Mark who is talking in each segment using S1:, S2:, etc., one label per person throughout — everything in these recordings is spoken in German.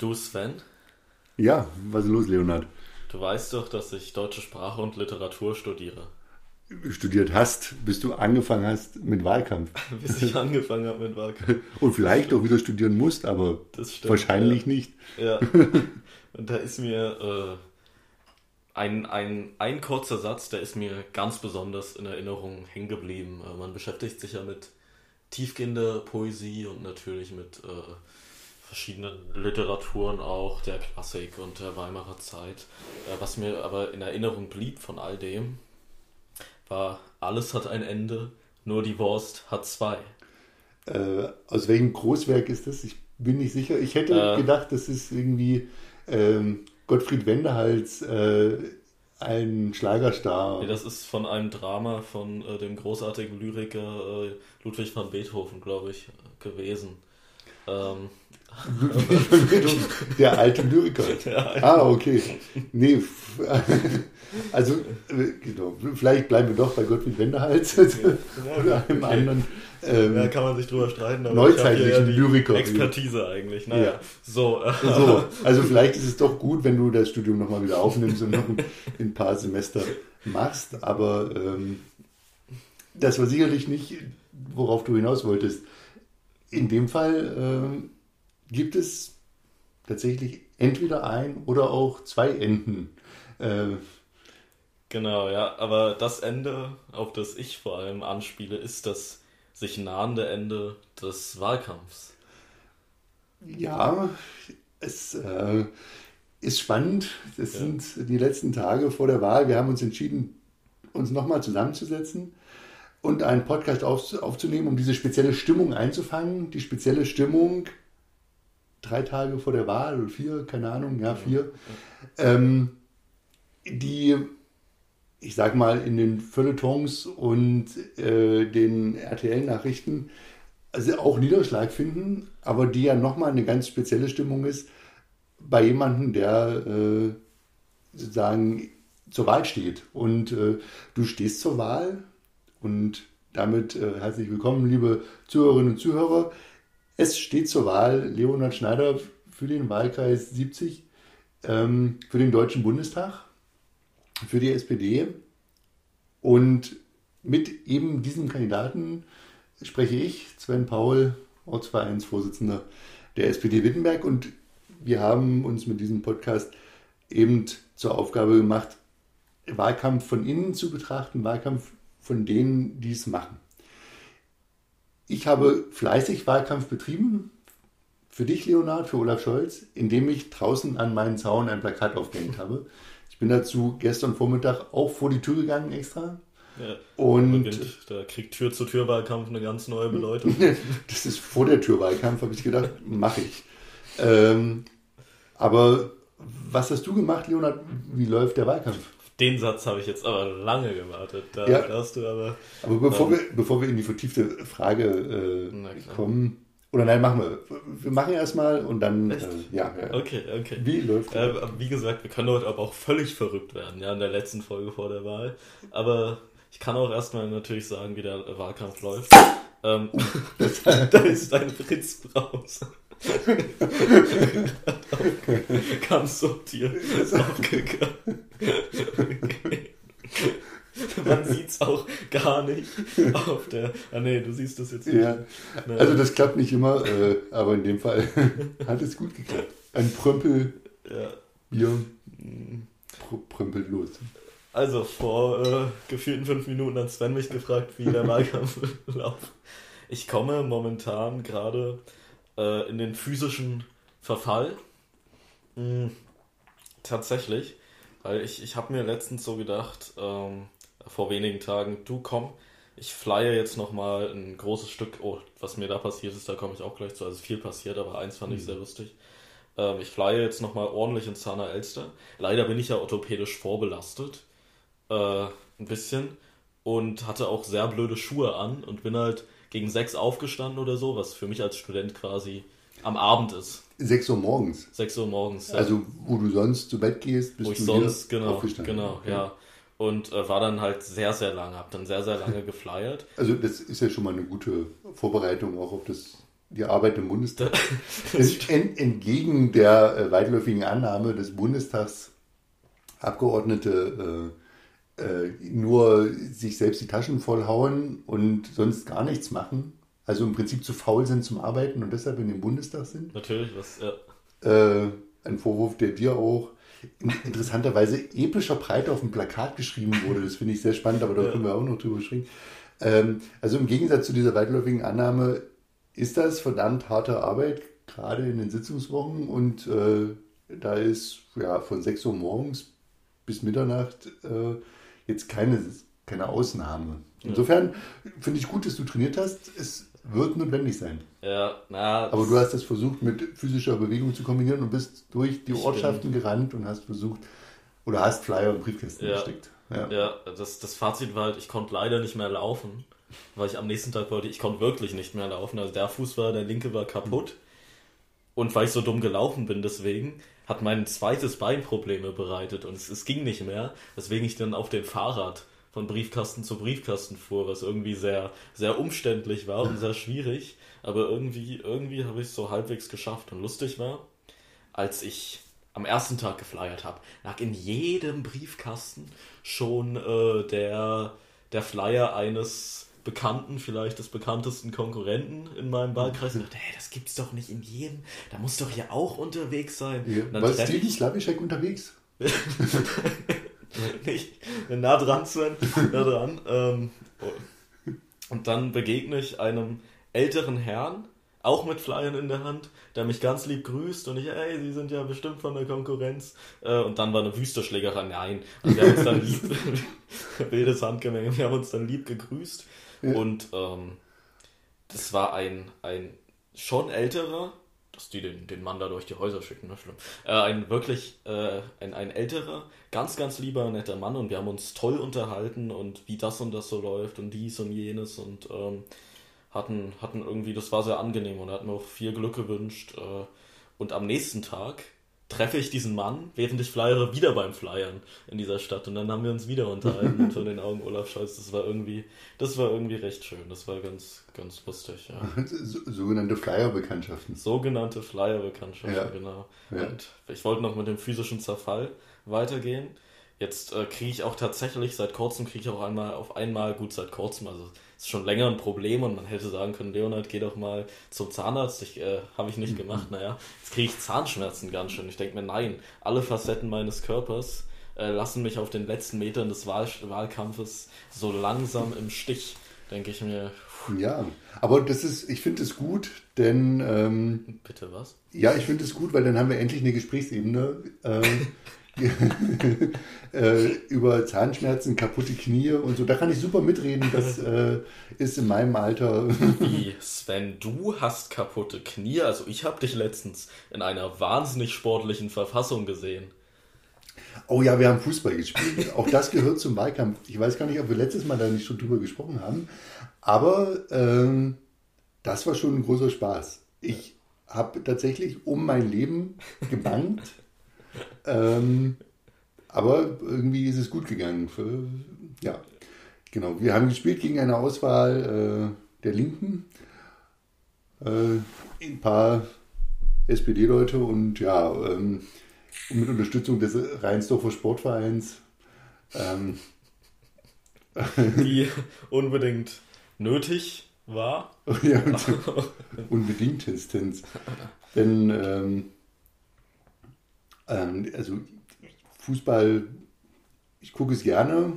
S1: Du Sven?
S2: Ja, was ist los, Leonhard?
S1: Du weißt doch, dass ich deutsche Sprache und Literatur studiere.
S2: Studiert hast, bis du angefangen hast mit Wahlkampf.
S1: Bis ich angefangen habe mit Wahlkampf.
S2: Und vielleicht auch wieder studieren musst, aber
S1: stimmt,
S2: wahrscheinlich
S1: ja.
S2: nicht.
S1: Ja. Und da ist mir äh, ein, ein, ein kurzer Satz, der ist mir ganz besonders in Erinnerung hängen geblieben. Äh, man beschäftigt sich ja mit tiefgehender Poesie und natürlich mit äh, verschiedenen Literaturen auch, der Klassik und der Weimarer Zeit. Äh, was mir aber in Erinnerung blieb von all dem, war, alles hat ein Ende, nur die Wurst hat zwei.
S2: Äh, aus welchem Großwerk ist das? Ich bin nicht sicher. Ich hätte
S1: Äh.
S2: gedacht, das ist irgendwie ähm, Gottfried Wendehals, äh, ein Schlagerstar.
S1: Nee, das ist von einem Drama von äh, dem großartigen Lyriker äh, Ludwig van Beethoven, glaube ich, gewesen. Ähm,
S2: Der alte Lyriker. Ah, okay. Nee, also, äh, genau. Vielleicht bleiben wir doch bei Gottfried Wendehals oder einem
S1: okay.
S2: anderen. Ähm,
S1: da kann man sich drüber streiten, aber
S2: Neuzeitlichen
S1: ich ja
S2: Lyriker.
S1: Expertise eigentlich. Naja,
S2: Ja.
S1: so. Äh,
S2: So, also vielleicht ist es doch gut, wenn du das Studium nochmal wieder aufnimmst und noch ein, ein paar Semester machst, aber ähm, das war sicherlich nicht, worauf du hinaus wolltest. In dem Fall ähm, gibt es tatsächlich entweder ein oder auch zwei Enden. Äh,
S1: Genau, ja, aber das Ende, auf das ich vor allem anspiele, ist das sich nahende Ende des Wahlkampfs.
S2: ja, es äh, ist spannend. Es
S1: Ja.
S2: sind die letzten Tage vor der Wahl. Wir haben uns entschieden, uns nochmal zusammenzusetzen und einen Podcast auf, aufzunehmen, um diese spezielle Stimmung einzufangen. Die spezielle Stimmung drei Tage vor der Wahl oder vier, keine Ahnung, ja, vier. Ähm, die, ich sag mal, in den Feuilletons und äh, den RTL-Nachrichten also auch Niederschlag finden, aber die ja nochmal eine ganz spezielle Stimmung ist bei jemandem, der äh, sozusagen zur Wahl steht. Und äh, du stehst zur Wahl und damit äh, herzlich willkommen, liebe Zuhörerinnen und Zuhörer. Es steht zur Wahl Leonhard Schneider für den Wahlkreis 70, ähm, für den Deutschen Bundestag, für die SPD. Und mit eben diesem Kandidaten spreche ich, Sven Paul, Ortsvereinsvorsitzender der SPD Wittenberg. Und wir haben uns mit diesem Podcast eben zur Aufgabe gemacht, Wahlkampf von innen zu betrachten, Wahlkampf von denen, die es machen. Ich habe fleißig Wahlkampf betrieben, für dich, Leonhard, für Olaf Scholz, indem ich draußen an meinen Zaun ein Plakat aufgehängt habe. Ich bin dazu gestern Vormittag auch vor die Tür gegangen extra.
S1: Ja,
S2: Und
S1: beginnt, da kriegt Tür zu Tür Wahlkampf eine ganz neue Bedeutung.
S2: das ist vor der Türwahlkampf, habe ich gedacht, mache ich. Ähm, aber was hast du gemacht, Leonhard? Wie läuft der Wahlkampf?
S1: Den Satz habe ich jetzt aber lange gewartet. Da
S2: Ja.
S1: hast du aber.
S2: Aber bevor,
S1: Ähm.
S2: wir, bevor wir in die vertiefte Frage äh, kommen, oder nein, machen wir. Wir machen erstmal und dann, äh, ja, ja.
S1: Okay, okay.
S2: Wie läuft der?
S1: Äh, wie gesagt, wir können heute aber auch völlig verrückt werden, ja, in der letzten Folge vor der Wahl. Aber ich kann auch erstmal natürlich sagen, wie der Wahlkampf läuft. Ähm, da ist ein Fritz Braus. Ganz sortiert aufgegangen. Okay. Man sieht's auch gar nicht auf der. Ah nee, du siehst das jetzt nicht.
S2: Ja, also das klappt nicht immer, äh, aber in dem Fall hat es gut geklappt. Ein Prömpel
S1: Ja.
S2: Bier pr- prömpelt los.
S1: Also vor äh, gefühlten fünf Minuten hat Sven mich gefragt, wie der Wahlkampf läuft. Ich komme momentan gerade äh, in den physischen Verfall. Mm, tatsächlich, weil ich, ich habe mir letztens so gedacht, ähm, vor wenigen Tagen, du komm, ich flye jetzt nochmal ein großes Stück, oh, was mir da passiert ist, da komme ich auch gleich zu, also viel passiert, aber eins fand ich sehr lustig. Ähm, ich flye jetzt nochmal ordentlich in Zahner Elster. Leider bin ich ja orthopädisch vorbelastet äh, ein bisschen und hatte auch sehr blöde Schuhe an und bin halt gegen sechs aufgestanden oder so, was für mich als Student quasi am Abend ist.
S2: 6 Uhr morgens.
S1: Sechs Uhr morgens. ja.
S2: Also, wo du sonst zu Bett gehst, bist
S1: wo ich
S2: du
S1: sonst, genau,
S2: aufgestanden.
S1: genau,
S2: Okay.
S1: ja. Und äh, war dann halt sehr, sehr lange, hab dann sehr, sehr lange geflyert.
S2: Also, das ist ja schon mal eine gute Vorbereitung auch auf das die Arbeit im Bundestag. Ent, entgegen der äh, weitläufigen Annahme des Bundestagsabgeordnete äh, äh, nur sich selbst die Taschen vollhauen und sonst gar nichts machen. Also im Prinzip zu faul sind zum Arbeiten und deshalb in dem Bundestag sind.
S1: Natürlich, was, ja.
S2: Äh, ein Vorwurf, der dir auch in interessanterweise epischer Breite auf dem Plakat geschrieben wurde. Das finde ich sehr spannend, aber da ja. können wir auch noch drüber sprechen. Ähm, also im Gegensatz zu dieser weitläufigen Annahme ist das verdammt harte Arbeit, gerade in den Sitzungswochen. Und äh, da ist ja von 6 Uhr morgens bis Mitternacht äh, jetzt keine, keine Ausnahme. Insofern finde ich gut, dass du trainiert hast. Es wird notwendig sein.
S1: Ja, na.
S2: Aber du hast das versucht mit physischer Bewegung zu kombinieren und bist durch die Ortschaften gerannt und hast versucht, oder hast Flyer und Briefkästen
S1: ja.
S2: gesteckt.
S1: Ja, ja das, das Fazit war halt, ich konnte leider nicht mehr laufen, weil ich am nächsten Tag wollte, ich konnte wirklich nicht mehr laufen. Also der Fuß war, der linke war kaputt. Und weil ich so dumm gelaufen bin, deswegen hat mein zweites Bein Probleme bereitet und es, es ging nicht mehr, weswegen ich dann auf dem Fahrrad von Briefkasten zu Briefkasten fuhr, was irgendwie sehr, sehr umständlich war und sehr schwierig. Aber irgendwie, irgendwie habe ich es so halbwegs geschafft und lustig war, als ich am ersten Tag geflyert habe, lag in jedem Briefkasten schon äh, der, der Flyer eines Bekannten, vielleicht des bekanntesten Konkurrenten in meinem Wahlkreis. Und dachte, hey, das gibt's doch nicht in jedem. Da muss doch hier auch unterwegs sein.
S2: Ja, war Steven Slavischek unterwegs?
S1: nicht nah dran, Sven, nah dran. Ähm, und dann begegne ich einem älteren Herrn, auch mit Flyern in der Hand, der mich ganz lieb grüßt und ich, ey, Sie sind ja bestimmt von der Konkurrenz. Äh, und dann war eine wüste Schlägerei. Nein. Und wir haben uns dann lieb, wildes Handgemenge, wir haben uns dann lieb gegrüßt. Ja. Und ähm, das war ein, ein schon älterer, dass die den, den Mann da durch die Häuser schicken, ne? Schlimm. Äh, ein wirklich, äh, ein, ein älterer, ganz, ganz lieber, netter Mann und wir haben uns toll unterhalten und wie das und das so läuft und dies und jenes und ähm, hatten, hatten irgendwie, das war sehr angenehm und er hat mir auch viel Glück gewünscht. Äh, und am nächsten Tag treffe ich diesen Mann, während ich flyere, wieder beim Flyern in dieser Stadt. Und dann haben wir uns wieder unterhalten unter den Augen Olaf Scholz. Das war irgendwie, das war irgendwie recht schön. Das war ganz, ganz lustig, ja.
S2: Sogenannte Flyer-Bekanntschaften.
S1: Sogenannte Flyer-Bekanntschaften, ja. genau. Ja. Und ich wollte noch mit dem physischen Zerfall weitergehen. Jetzt äh, kriege ich auch tatsächlich, seit kurzem kriege ich auch einmal auf einmal, gut seit kurzem, also ist schon länger ein Problem und man hätte sagen können, Leonard, geh doch mal zum Zahnarzt. Ich äh, habe ich nicht gemacht. Naja, jetzt kriege ich Zahnschmerzen ganz schön. Ich denke mir, nein, alle Facetten meines Körpers äh, lassen mich auf den letzten Metern des Wahl Wahlkampfes so langsam im Stich, denke ich mir.
S2: Ja, aber das ist, ich finde es gut, denn. Ähm,
S1: Bitte was?
S2: Ja, ich finde es gut, weil dann haben wir endlich eine Gesprächsebene. Äh, äh, über Zahnschmerzen, kaputte Knie und so. Da kann ich super mitreden. Das äh, ist in meinem Alter.
S1: Wie, Sven, du hast kaputte Knie? Also ich habe dich letztens in einer wahnsinnig sportlichen Verfassung gesehen.
S2: Oh ja, wir haben Fußball gespielt. Auch das gehört zum Wahlkampf. Ich weiß gar nicht, ob wir letztes Mal da nicht schon drüber gesprochen haben. Aber ähm, das war schon ein großer Spaß. Ich habe tatsächlich um mein Leben gebannt. Ähm, aber irgendwie ist es gut gegangen. Für, ja, genau. Wir haben gespielt gegen eine Auswahl äh, der Linken. Äh, ein paar SPD-Leute und ja, ähm, mit Unterstützung des Rheinsdorfer Sportvereins. Ähm,
S1: die unbedingt nötig war.
S2: ja, unbedingtestens. Denn ähm, ähm, also Fußball, ich gucke es gerne,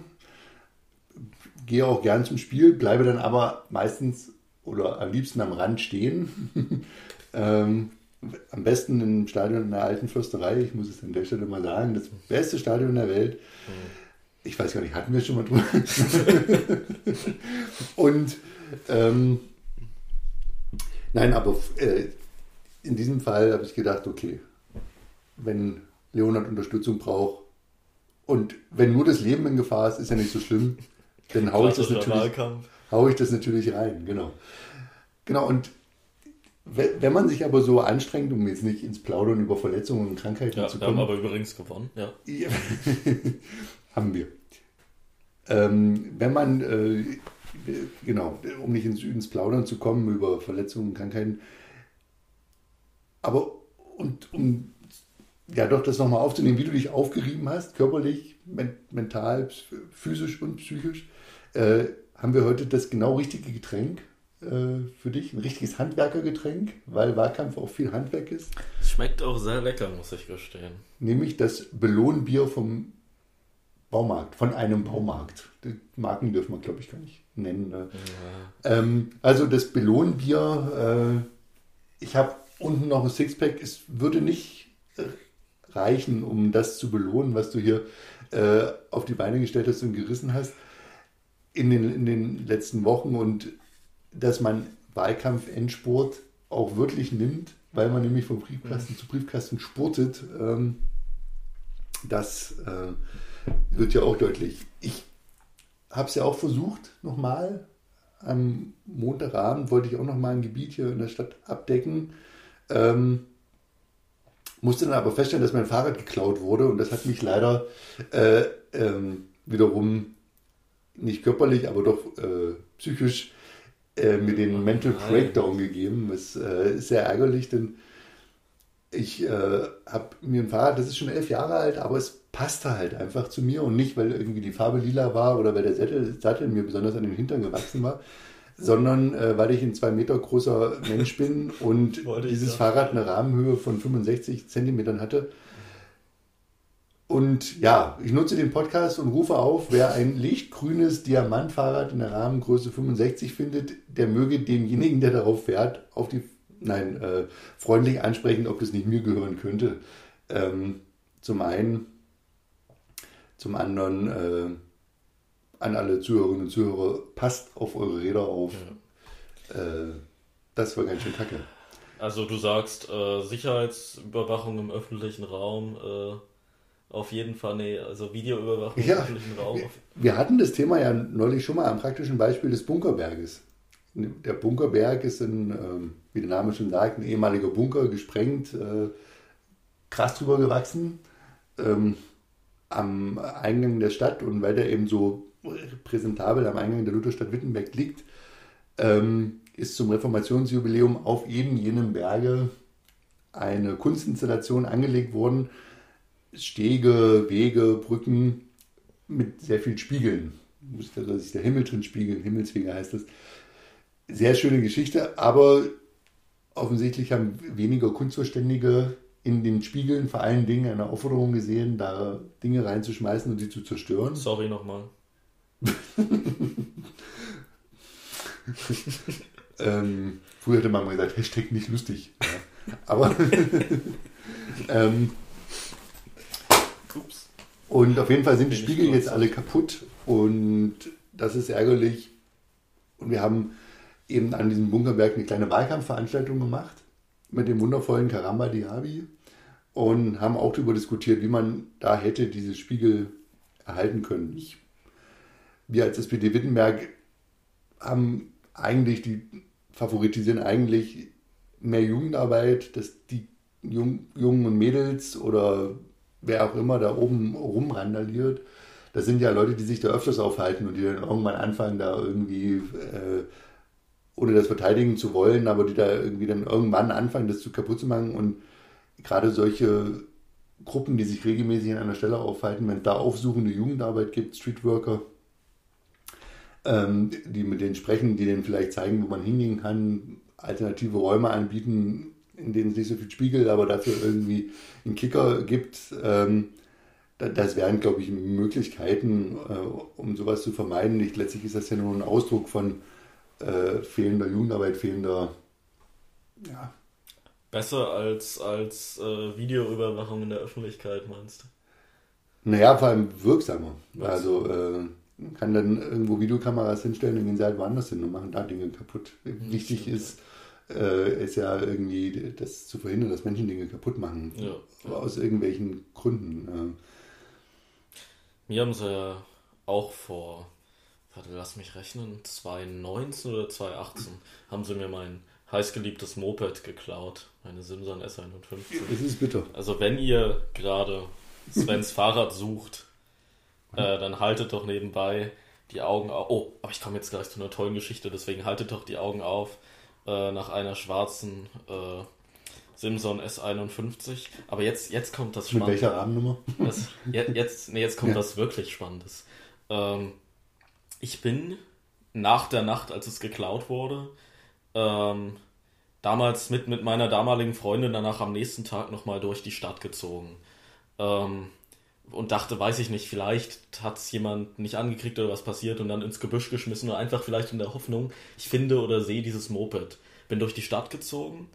S2: gehe auch gern zum Spiel, bleibe dann aber meistens oder am liebsten am Rand stehen. ähm, am besten im Stadion in der alten Fürsterei, ich muss es an der Stelle mal sagen, das beste Stadion der Welt. Mhm. Ich weiß gar nicht, hatten wir schon mal drüber? Und ähm, nein, aber äh, in diesem Fall habe ich gedacht, okay, wenn Leonard Unterstützung braucht und wenn nur das Leben in Gefahr ist, ist ja nicht so schlimm, dann haue ich, das natürlich, hau ich das natürlich rein. Genau. Genau, und wenn man sich aber so anstrengt, um jetzt nicht ins Plaudern über Verletzungen und Krankheiten
S1: ja,
S2: zu
S1: kommen. Wir haben aber übrigens gewonnen, ja.
S2: haben wir. Ähm, wenn man äh, genau, um nicht ins, ins Plaudern zu kommen über Verletzungen, Krankheiten. Aber und um ja doch das nochmal aufzunehmen, wie du dich aufgerieben hast, körperlich, men mental, physisch und psychisch, äh, haben wir heute das genau richtige Getränk äh, für dich, ein richtiges Handwerkergetränk, weil Wahlkampf auch viel Handwerk ist.
S1: Schmeckt auch sehr lecker, muss ich gestehen.
S2: Nämlich das Belohnbier vom Baumarkt, von einem Baumarkt. Die Marken dürfen wir, glaube ich, gar nicht nennen. Ne? Ja. Ähm, also das Belohnbier, äh, ich habe unten noch ein Sixpack, es würde nicht reichen, um das zu belohnen, was du hier äh, auf die Beine gestellt hast und gerissen hast in den, in den letzten Wochen und dass man Wahlkampf-Endsport auch wirklich nimmt, weil man nämlich von Briefkasten zu Briefkasten spurtet, ähm, das äh, wird ja auch deutlich. Ich habe es ja auch versucht, nochmal. Am Montagabend wollte ich auch nochmal ein Gebiet hier in der Stadt abdecken. Ähm, musste dann aber feststellen, dass mein Fahrrad geklaut wurde und das hat mich leider äh, ähm, wiederum nicht körperlich, aber doch äh, psychisch äh, mir den Mental Breakdown gegeben. Das äh, ist sehr ärgerlich, denn ich äh, habe mir ein Fahrrad, das ist schon elf Jahre alt, aber es passte halt einfach zu mir und nicht, weil irgendwie die Farbe lila war oder weil der Sattel, Sattel mir besonders an den Hintern gewachsen war, sondern äh, weil ich ein zwei Meter großer Mensch bin und dieses Fahrrad eine Rahmenhöhe von 65 Zentimetern hatte und ja, ich nutze den Podcast und rufe auf, wer ein lichtgrünes Diamantfahrrad in der Rahmengröße 65 findet, der möge demjenigen, der darauf fährt, auf die, nein, äh, freundlich ansprechen, ob das nicht mir gehören könnte. Ähm, zum einen, zum anderen äh, an alle Zuhörerinnen und Zuhörer, passt auf eure Räder auf. Ja. Äh, das war ganz schön kacke.
S1: Also du sagst äh, Sicherheitsüberwachung im öffentlichen Raum äh, auf jeden Fall, nee, also Videoüberwachung
S2: ja, im öffentlichen Raum. Wir hatten das Thema ja neulich schon mal am praktischen Beispiel des Bunkerberges. Der Bunkerberg ist ein, ähm, wie der Name schon sagt, ein ehemaliger Bunker, gesprengt, äh, krass drüber gewachsen, ähm, am Eingang der Stadt und weil der eben so präsentabel am Eingang der Lutherstadt Wittenberg liegt, ähm, ist zum Reformationsjubiläum auf eben jenem Berge eine Kunstinstallation angelegt worden, Stege, Wege, Brücken mit sehr vielen Spiegeln. Da sich der Himmel drin spiegeln, Himmelswege heißt das. Sehr schöne Geschichte, aber offensichtlich haben weniger Kunstverständige in den Spiegeln vor allen Dingen eine Aufforderung gesehen, da Dinge reinzuschmeißen und sie zu zerstören.
S1: Sorry nochmal.
S2: ähm, früher hätte man mal gesagt, Hashtag nicht lustig. Ja. Aber ähm, Ups. Und auf jeden Fall sind die Spiegel jetzt alle kaputt und das ist ärgerlich. Und wir haben eben an diesem Bunkerberg eine kleine Wahlkampfveranstaltung gemacht mit dem wundervollen Karamba Diaby und haben auch darüber diskutiert, wie man da hätte diese Spiegel erhalten können. Ich, wir als SPD Wittenberg haben eigentlich die favoritisieren eigentlich mehr Jugendarbeit, dass die Jungen und Mädels oder wer auch immer da oben rumrandaliert, das sind ja Leute, die sich da öfters aufhalten und die dann irgendwann anfangen, da irgendwie, äh, ohne das verteidigen zu wollen, aber die da irgendwie dann irgendwann anfangen, das zu kaputt zu machen. Und gerade solche Gruppen, die sich regelmäßig an einer Stelle aufhalten, wenn es da aufsuchende Jugendarbeit gibt, Streetworker, ähm, die mit denen sprechen, die denen vielleicht zeigen, wo man hingehen kann, alternative Räume anbieten, in denen es nicht so viel spiegelt, aber dafür irgendwie einen Kicker gibt. Ähm, das wären, glaube ich, Möglichkeiten, äh, um sowas zu vermeiden. Nicht, letztlich ist das ja nur ein Ausdruck von äh, fehlender Jugendarbeit, fehlender. Ja.
S1: Besser als, als äh, Videoüberwachung in der Öffentlichkeit, meinst du?
S2: Naja, vor allem wirksamer. Was? Also äh, kann dann irgendwo Videokameras hinstellen und gehen sie halt woanders hin und machen da Dinge kaputt. Wichtig stimmt, ist, ja äh, ist ja irgendwie das zu verhindern, dass Menschen Dinge kaputt machen. Ja. Aus irgendwelchen Gründen.
S1: Mir haben sie ja auch vor, warte, lass mich rechnen, 2019 oder 2018 haben sie mir mein heißgeliebtes Moped geklaut, meine Simson S51.
S2: Das ist bitter.
S1: Also wenn ihr gerade Svens Fahrrad sucht, äh, dann haltet doch nebenbei die Augen auf. Oh, aber ich komme jetzt gleich zu einer tollen Geschichte, deswegen haltet doch die Augen auf äh, nach einer schwarzen äh, Simson S51. Aber jetzt, jetzt kommt das
S2: Spannende. Mit welcher Rahmennummer?
S1: Das, jetzt, nee, jetzt kommt ja. was wirklich Spannendes. Ähm, ich bin nach der Nacht, als es geklaut wurde, ähm, damals mit, mit meiner damaligen Freundin danach am nächsten Tag nochmal durch die Stadt gezogen. Ähm, und dachte, weiß ich nicht, vielleicht hat es jemand nicht angekriegt oder was passiert und dann ins Gebüsch geschmissen oder einfach vielleicht in der Hoffnung, ich finde oder sehe dieses Moped. Bin durch die Stadt gezogen,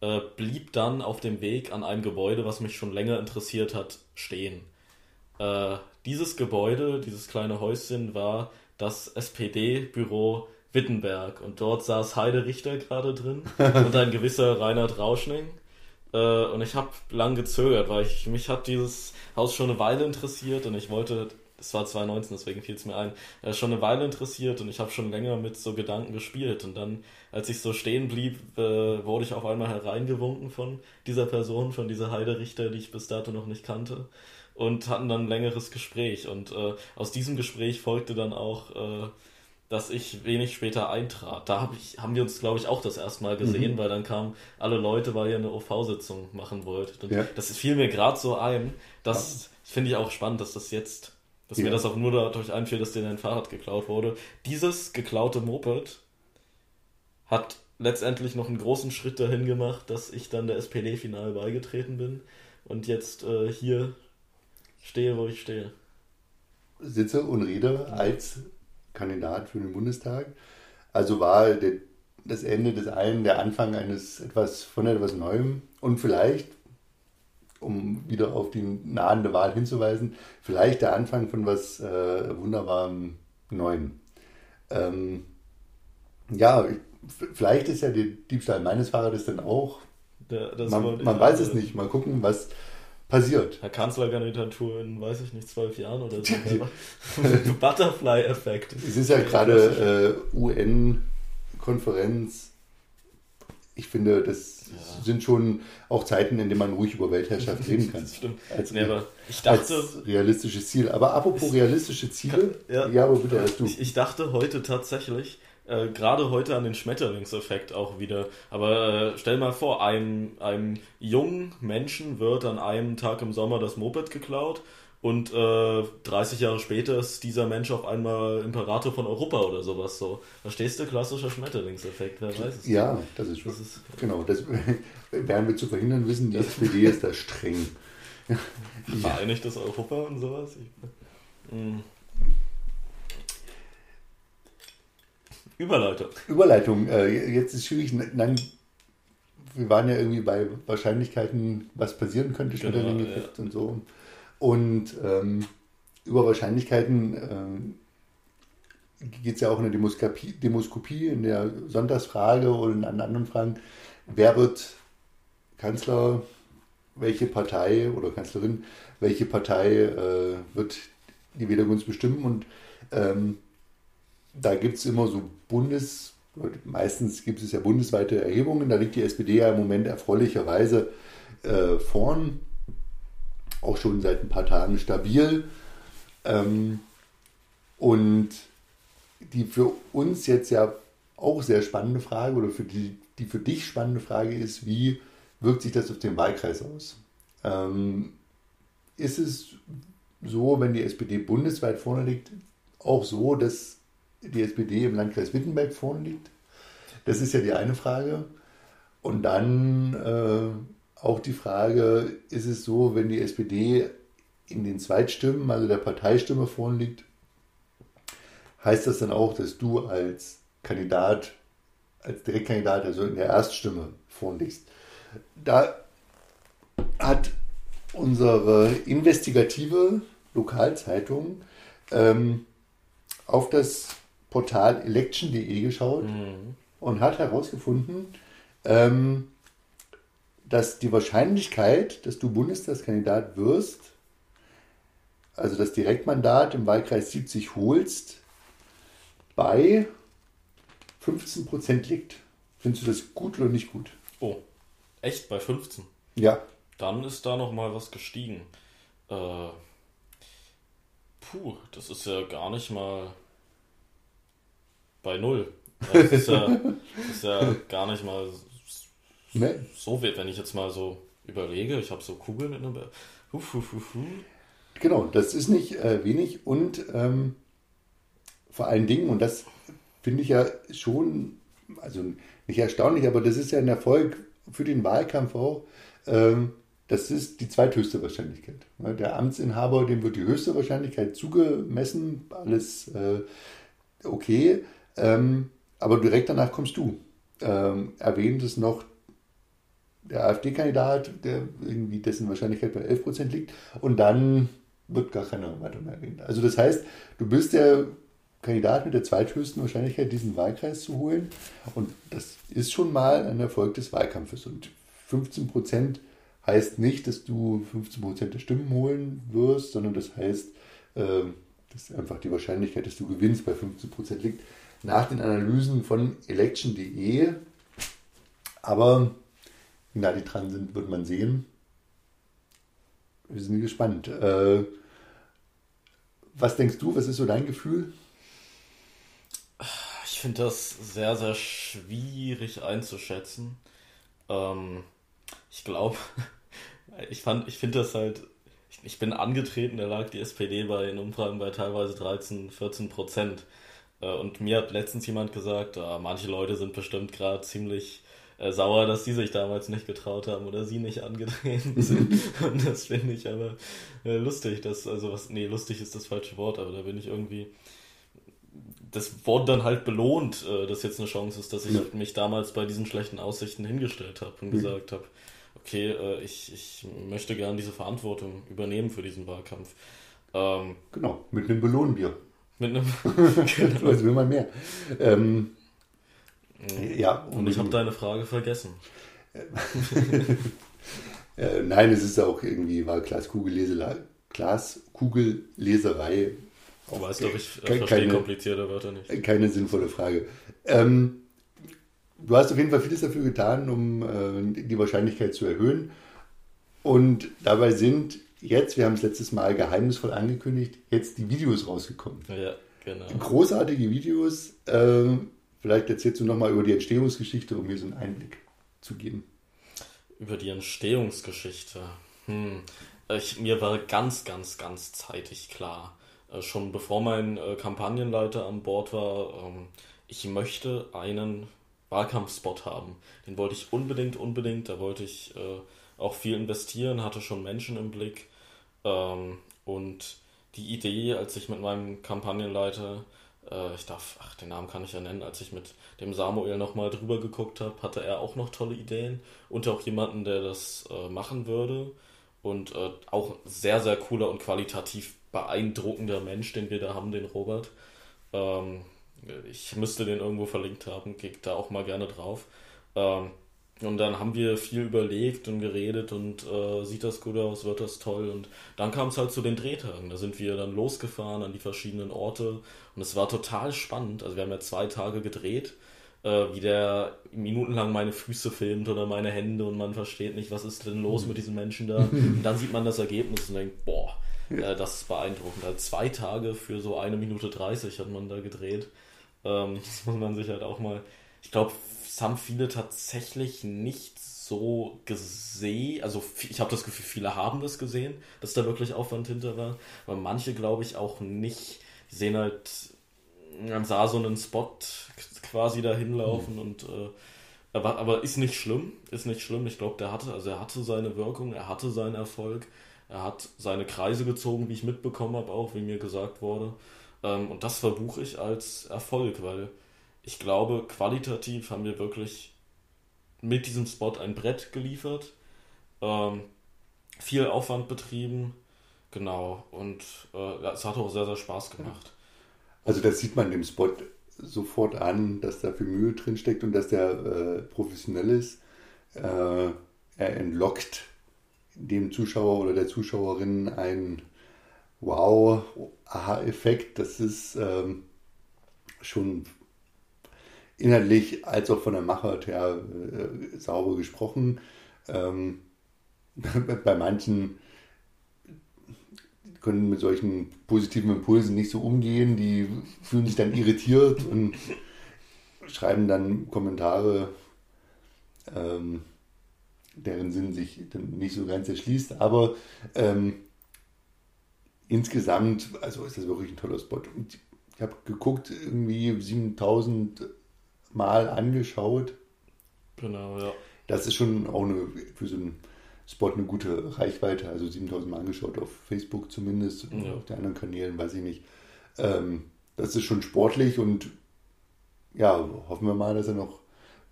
S1: äh, blieb dann auf dem Weg an einem Gebäude, was mich schon länger interessiert hat, stehen. Äh, dieses Gebäude, dieses kleine Häuschen war das SPD-Büro Wittenberg und dort saß Heide Richter gerade drin und ein gewisser Reinhard Rauschning. Äh, und ich habe lang gezögert, weil ich, mich hat dieses Haus schon eine Weile interessiert und ich wollte, es war 2019, deswegen fiel es mir ein, äh, schon eine Weile interessiert und ich habe schon länger mit so Gedanken gespielt. Und dann, als ich so stehen blieb, äh, wurde ich auf einmal hereingewunken von dieser Person, von dieser Heide Richter, die ich bis dato noch nicht kannte. Und hatten dann ein längeres Gespräch. Und äh, aus diesem Gespräch folgte dann auch äh, dass ich wenig später eintrat. Da hab ich, haben wir uns, glaube ich, auch das erste Mal gesehen, mhm. weil dann kamen alle Leute, weil ihr eine OV-Sitzung machen wollt. Ja. das fiel mir gerade so ein. Das ja. finde ich auch spannend, dass das jetzt, dass ja. mir das auch nur dadurch einfiel, dass dir dein Fahrrad geklaut wurde. Dieses geklaute Moped hat letztendlich noch einen großen Schritt dahin gemacht, dass ich dann der SPD-Final beigetreten bin und jetzt äh, hier stehe, wo ich stehe.
S2: Sitze und rede als Kandidat für den Bundestag. Also war der, das Ende des einen der Anfang eines etwas von etwas Neuem und vielleicht, um wieder auf die nahende Wahl hinzuweisen, vielleicht der Anfang von was äh, wunderbarem Neuem. Ähm, ja, vielleicht ist ja der Diebstahl meines Fahrrades dann auch. Der, man, man weiß es nicht. Mal gucken, was passiert.
S1: Herr Kanzlerkandidatur in, weiß ich nicht, zwölf Jahren oder so. Butterfly-Effekt.
S2: Es ist ja gerade äh, UN-Konferenz. Ich finde, das ja. sind schon auch Zeiten, in denen man ruhig über Weltherrschaft reden kann. das
S1: stimmt. Als, nee, ich dachte,
S2: als realistisches Ziel. Aber apropos realistische Ziele,
S1: ja, ja aber bitte erst du. Ich, ich dachte heute tatsächlich, äh, gerade heute an den Schmetterlingseffekt auch wieder. Aber äh, stell mal vor, einem, einem jungen Menschen wird an einem Tag im Sommer das Moped geklaut und äh, 30 Jahre später ist dieser Mensch auf einmal Imperator von Europa oder sowas so. Verstehst du? Klassischer Schmetterlingseffekt, wer weiß es.
S2: Ja, das ist, das ist genau. Das werden wir zu verhindern wissen, die SPD ist da streng.
S1: Vereinigtes Europa und sowas. Ich, mh. Hm. Überleitung.
S2: Überleitung. Äh, jetzt ist schwierig. Nein, wir waren ja irgendwie bei Wahrscheinlichkeiten, was passieren könnte, genau, ja. und so. Und ähm, über Wahrscheinlichkeiten ähm, geht es ja auch in der Demoskopie, Demoskopie, in der Sonntagsfrage oder in anderen Fragen. Wer wird Kanzler? Welche Partei oder Kanzlerin? Welche Partei äh, wird die Wählergunst bestimmen? Und ähm, da gibt es immer so Bundes, meistens gibt es ja bundesweite Erhebungen, da liegt die SPD ja im Moment erfreulicherweise äh, vorn, auch schon seit ein paar Tagen stabil. Ähm, und die für uns jetzt ja auch sehr spannende Frage oder für die, die für dich spannende Frage ist, wie wirkt sich das auf den Wahlkreis aus? Ähm, ist es so, wenn die SPD bundesweit vorne liegt, auch so, dass die SPD im Landkreis Wittenberg vorne liegt. Das ist ja die eine Frage. Und dann äh, auch die Frage, ist es so, wenn die SPD in den Zweitstimmen, also der Parteistimme vorne liegt, heißt das dann auch, dass du als Kandidat, als Direktkandidat, also in der Erststimme vorne liegst? Da hat unsere investigative Lokalzeitung ähm, auf das Portal election.de geschaut mhm. und hat herausgefunden, ähm, dass die Wahrscheinlichkeit, dass du Bundestagskandidat wirst, also das Direktmandat im Wahlkreis 70 holst, bei 15% liegt. Findest du das gut oder nicht gut?
S1: Oh, echt bei 15?
S2: Ja.
S1: Dann ist da noch mal was gestiegen. Äh, puh, das ist ja gar nicht mal bei null. Das ist ja, ist ja gar nicht mal nee. so weit, wenn ich jetzt mal so überlege. Ich habe so Kugeln in der. Huf, huf, huf,
S2: Genau, das ist nicht äh, wenig und ähm, vor allen Dingen, und das finde ich ja schon, also nicht erstaunlich, aber das ist ja ein Erfolg für den Wahlkampf auch. Ähm, das ist die zweithöchste Wahrscheinlichkeit. Der Amtsinhaber, dem wird die höchste Wahrscheinlichkeit zugemessen, alles äh, okay, ähm, aber direkt danach kommst du. Ähm, erwähnt es noch der AfD-Kandidat, der irgendwie dessen Wahrscheinlichkeit bei 11% liegt, und dann wird gar keiner weiter mehr erwähnt. Also das heißt, du bist der Kandidat mit der zweithöchsten Wahrscheinlichkeit, diesen Wahlkreis zu holen. Und das ist schon mal ein Erfolg des Wahlkampfes. Und 15 Prozent heißt nicht, dass du 15 Prozent der Stimmen holen wirst, sondern das heißt, ähm, dass einfach die Wahrscheinlichkeit, dass du gewinnst, bei 15 Prozent liegt. Nach den Analysen von election.de. Aber wie nah die dran sind, wird man sehen. Wir sind gespannt. Äh, was denkst du? Was ist so dein Gefühl?
S1: Ich finde das sehr, sehr schwierig einzuschätzen. Ähm, ich glaube, ich ich finde das halt, ich, bin angetreten, da lag die SPD bei in Umfragen bei teilweise 13, 14 Prozent. Äh, und mir hat letztens jemand gesagt, äh, manche Leute sind bestimmt gerade ziemlich äh, sauer, dass die sich damals nicht getraut haben oder sie nicht angetreten sind. und das finde ich aber äh, lustig, dass, also was, nee, lustig ist das falsche Wort, aber da bin ich irgendwie, das wurde dann halt belohnt, äh, dass jetzt eine Chance ist, dass ich ja. mich damals bei diesen schlechten Aussichten hingestellt habe und mhm. gesagt habe, okay, äh, ich, ich möchte gerne diese Verantwortung übernehmen für diesen Wahlkampf.
S2: Ähm, genau, mit einem Belohnbier. Mit einem. genau. Also will man mehr. Ähm,
S1: ja. Und ich habe deine Frage vergessen.
S2: äh, nein, es ist auch irgendwie, war Glaskugelleserei. Glaskugelleserei. Du weißt doch, ich äh, verstehe komplizierte Wörter nicht. Keine sinnvolle Frage. Ähm, du hast auf jeden Fall vieles dafür getan, um äh, die Wahrscheinlichkeit zu erhöhen. Und dabei sind jetzt, wir haben es letztes Mal geheimnisvoll angekündigt, jetzt die Videos rausgekommen. Ja, genau. Großartige Videos. Äh, Vielleicht erzählst du nochmal über die Entstehungsgeschichte, um mir so einen Einblick zu geben.
S1: Über die Entstehungsgeschichte. Hm. Ich, mir war ganz, ganz, ganz zeitig klar, äh, schon bevor mein äh, Kampagnenleiter an Bord war, ähm, ich möchte einen Wahlkampfspot haben. Den wollte ich unbedingt, unbedingt. Da wollte ich äh, auch viel investieren, hatte schon Menschen im Blick. Ähm, und die Idee, als ich mit meinem Kampagnenleiter äh, ich darf, ach, den Namen kann ich ja nennen, als ich mit dem Samuel nochmal drüber geguckt habe, hatte er auch noch tolle Ideen und auch jemanden, der das äh, machen würde. Und äh, auch sehr, sehr cooler und qualitativ beeindruckender Mensch, den wir da haben, den Robert. Ähm, ich müsste den irgendwo verlinkt haben, geht da auch mal gerne drauf. Ähm, und dann haben wir viel überlegt und geredet und äh, sieht das gut aus, wird das toll. Und dann kam es halt zu den Drehtagen. Da sind wir dann losgefahren an die verschiedenen Orte und es war total spannend. Also wir haben ja zwei Tage gedreht, äh, wie der minutenlang meine Füße filmt oder meine Hände und man versteht nicht, was ist denn los mit diesen Menschen da. Und dann sieht man das Ergebnis und denkt, boah, äh, das ist beeindruckend. Also zwei Tage für so eine Minute 30 hat man da gedreht. Ähm, das muss man sich halt auch mal. Ich glaube, es haben viele tatsächlich nicht so gesehen. Also ich habe das Gefühl, viele haben das gesehen, dass da wirklich Aufwand hinter war. Aber manche glaube ich auch nicht. Die sehen halt, man sah so einen Spot quasi da hinlaufen mhm. und äh, aber, aber ist nicht schlimm, ist nicht schlimm. Ich glaube, der hatte, also er hatte seine Wirkung, er hatte seinen Erfolg, er hat seine Kreise gezogen, wie ich mitbekommen habe, auch wie mir gesagt wurde. Ähm, und das verbuche ich als Erfolg, weil ich glaube, qualitativ haben wir wirklich mit diesem Spot ein Brett geliefert, ähm, viel Aufwand betrieben, genau, und äh, es hat auch sehr, sehr Spaß gemacht.
S2: Also das sieht man dem Spot sofort an, dass da viel Mühe drin steckt und dass der äh, professionell ist. Äh, er entlockt dem Zuschauer oder der Zuschauerin einen Wow-Aha-Effekt. Das ist ähm, schon inhaltlich als auch von der Machart her äh, sauber gesprochen. Ähm, bei manchen können mit solchen positiven Impulsen nicht so umgehen, die fühlen sich dann irritiert und schreiben dann Kommentare, ähm, deren Sinn sich dann nicht so ganz erschließt, aber ähm, insgesamt, also ist das wirklich ein toller Spot. Und ich habe geguckt, irgendwie 7000 Mal angeschaut.
S1: Genau, ja.
S2: Das ist schon auch eine, für so einen Spot eine gute Reichweite, also 7000 Mal angeschaut auf Facebook zumindest, ja. auf den anderen Kanälen, weiß ich nicht. Ähm, das ist schon sportlich und ja, hoffen wir mal, dass er noch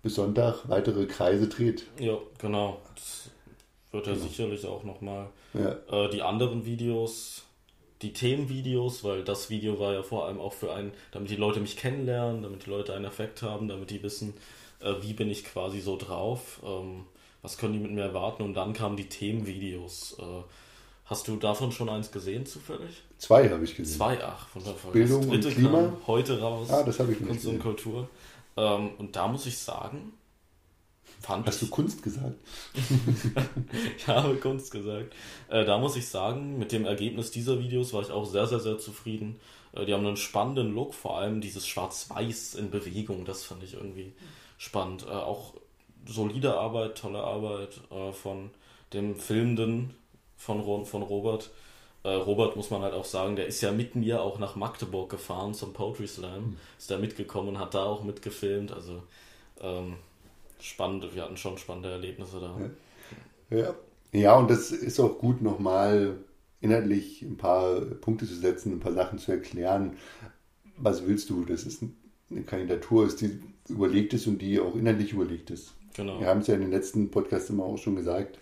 S2: bis Sonntag weitere Kreise dreht.
S1: Ja, genau. Das wird er ja. sicherlich auch nochmal. Ja. Äh, die anderen Videos, die Themenvideos, weil das Video war ja vor allem auch für einen, damit die Leute mich kennenlernen, damit die Leute einen Effekt haben, damit die wissen, äh, wie bin ich quasi so drauf, ähm, was können die mit mir erwarten und dann kamen die Themenvideos. Äh, hast du davon schon eins gesehen zufällig?
S2: Zwei habe ich gesehen.
S1: Zwei, ach, von der
S2: Bildung und Klima.
S1: heute raus.
S2: Ah, das habe ich
S1: nicht Kunst gesehen. und Kultur. Ähm, und da muss ich sagen,
S2: fand Hast ich, du Kunst gesagt?
S1: ich habe Kunst gesagt. Äh, da muss ich sagen, mit dem Ergebnis dieser Videos war ich auch sehr, sehr, sehr zufrieden. Äh, die haben einen spannenden Look, vor allem dieses Schwarz-Weiß in Bewegung, das fand ich irgendwie spannend. Äh, auch solide Arbeit, tolle Arbeit äh, von dem Filmenden von, von Robert. Äh, Robert muss man halt auch sagen, der ist ja mit mir auch nach Magdeburg gefahren zum Poetry Slam. Mhm. Ist da mitgekommen, hat da auch mitgefilmt. Also ähm, spannend, wir hatten schon spannende Erlebnisse da.
S2: Ja, ja. und das ist auch gut, nochmal inhaltlich ein paar Punkte zu setzen, ein paar Sachen zu erklären. Was willst du? Das ist eine Kandidatur, ist die überlegt ist und die auch inhaltlich überlegt ist. Genau. Wir haben es ja in den letzten Podcasts immer auch schon gesagt.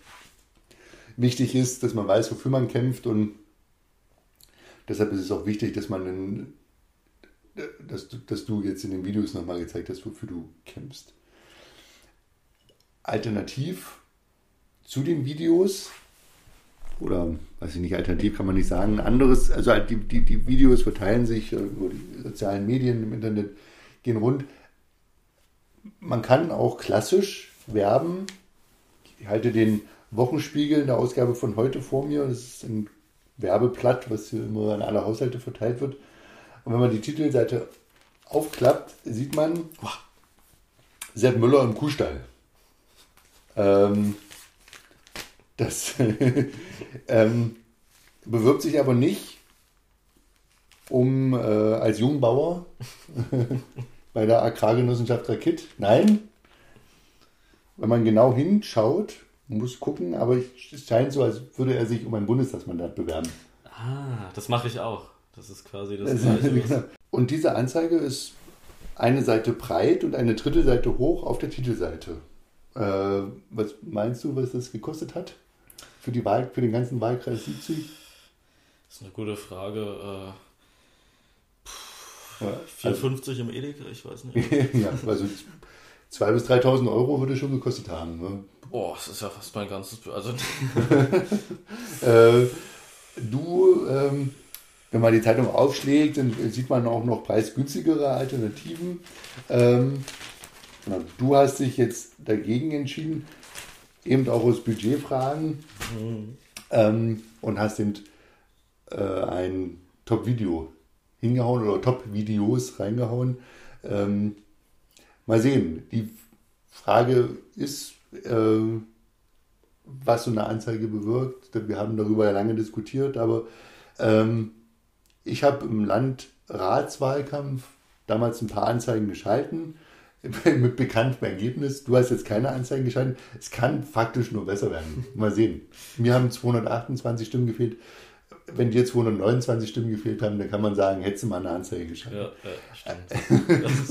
S2: Wichtig ist, dass man weiß, wofür man kämpft und deshalb ist es auch wichtig, dass man dass, dass du jetzt in den Videos nochmal gezeigt hast, wofür du kämpfst. Alternativ zu den Videos, oder weiß ich nicht, alternativ kann man nicht sagen, anderes, also die, die, die Videos verteilen sich über die sozialen Medien im Internet, gehen rund. Man kann auch klassisch werben. Ich halte den Wochenspiegel in der Ausgabe von heute vor mir. Das ist ein Werbeblatt, was hier immer an alle Haushalte verteilt wird. Und wenn man die Titelseite aufklappt, sieht man Sepp Müller im Kuhstall. Ähm, das ähm, bewirbt sich aber nicht um äh, als Jungbauer bei der Agrargenossenschaft Rakit. Nein, wenn man genau hinschaut, muss gucken, aber es scheint so, als würde er sich um ein Bundestagsmandat bewerben.
S1: Ah, das mache ich auch. Das ist quasi das,
S2: das Gleiche. Genau. Und diese Anzeige ist eine Seite breit und eine dritte Seite hoch auf der Titelseite. Äh, was meinst du, was das gekostet hat? Für, die Wahl, für den ganzen Wahlkreis 70?
S1: Das ist eine gute Frage. Äh, pff, ja, 4,50 also, im Edeka, ich weiß nicht.
S2: ja, also 2.000 bis 3.000 Euro würde schon gekostet haben. Ne?
S1: Boah, das ist ja fast mein ganzes. Also
S2: äh, du, ähm, wenn man die Zeitung aufschlägt, dann sieht man auch noch preisgünstigere Alternativen. Ähm, du hast dich jetzt dagegen entschieden, eben auch aus Budgetfragen, mhm. ähm, und hast eben äh, ein Top-Video hingehauen oder Top-Videos reingehauen. Ähm, mal sehen. Die Frage ist, äh, was so eine Anzeige bewirkt. Wir haben darüber ja lange diskutiert, aber ähm, ich habe im Landratswahlkampf damals ein paar Anzeigen geschalten mit bekanntem Ergebnis. Du hast jetzt keine Anzeigen geschalten. Es kann faktisch nur besser werden. Mal sehen. Mir haben 228 Stimmen gefehlt. Wenn dir 229 Stimmen gefehlt haben, dann kann man sagen, hättest du mal eine Anzeige geschaltet. Ja, ja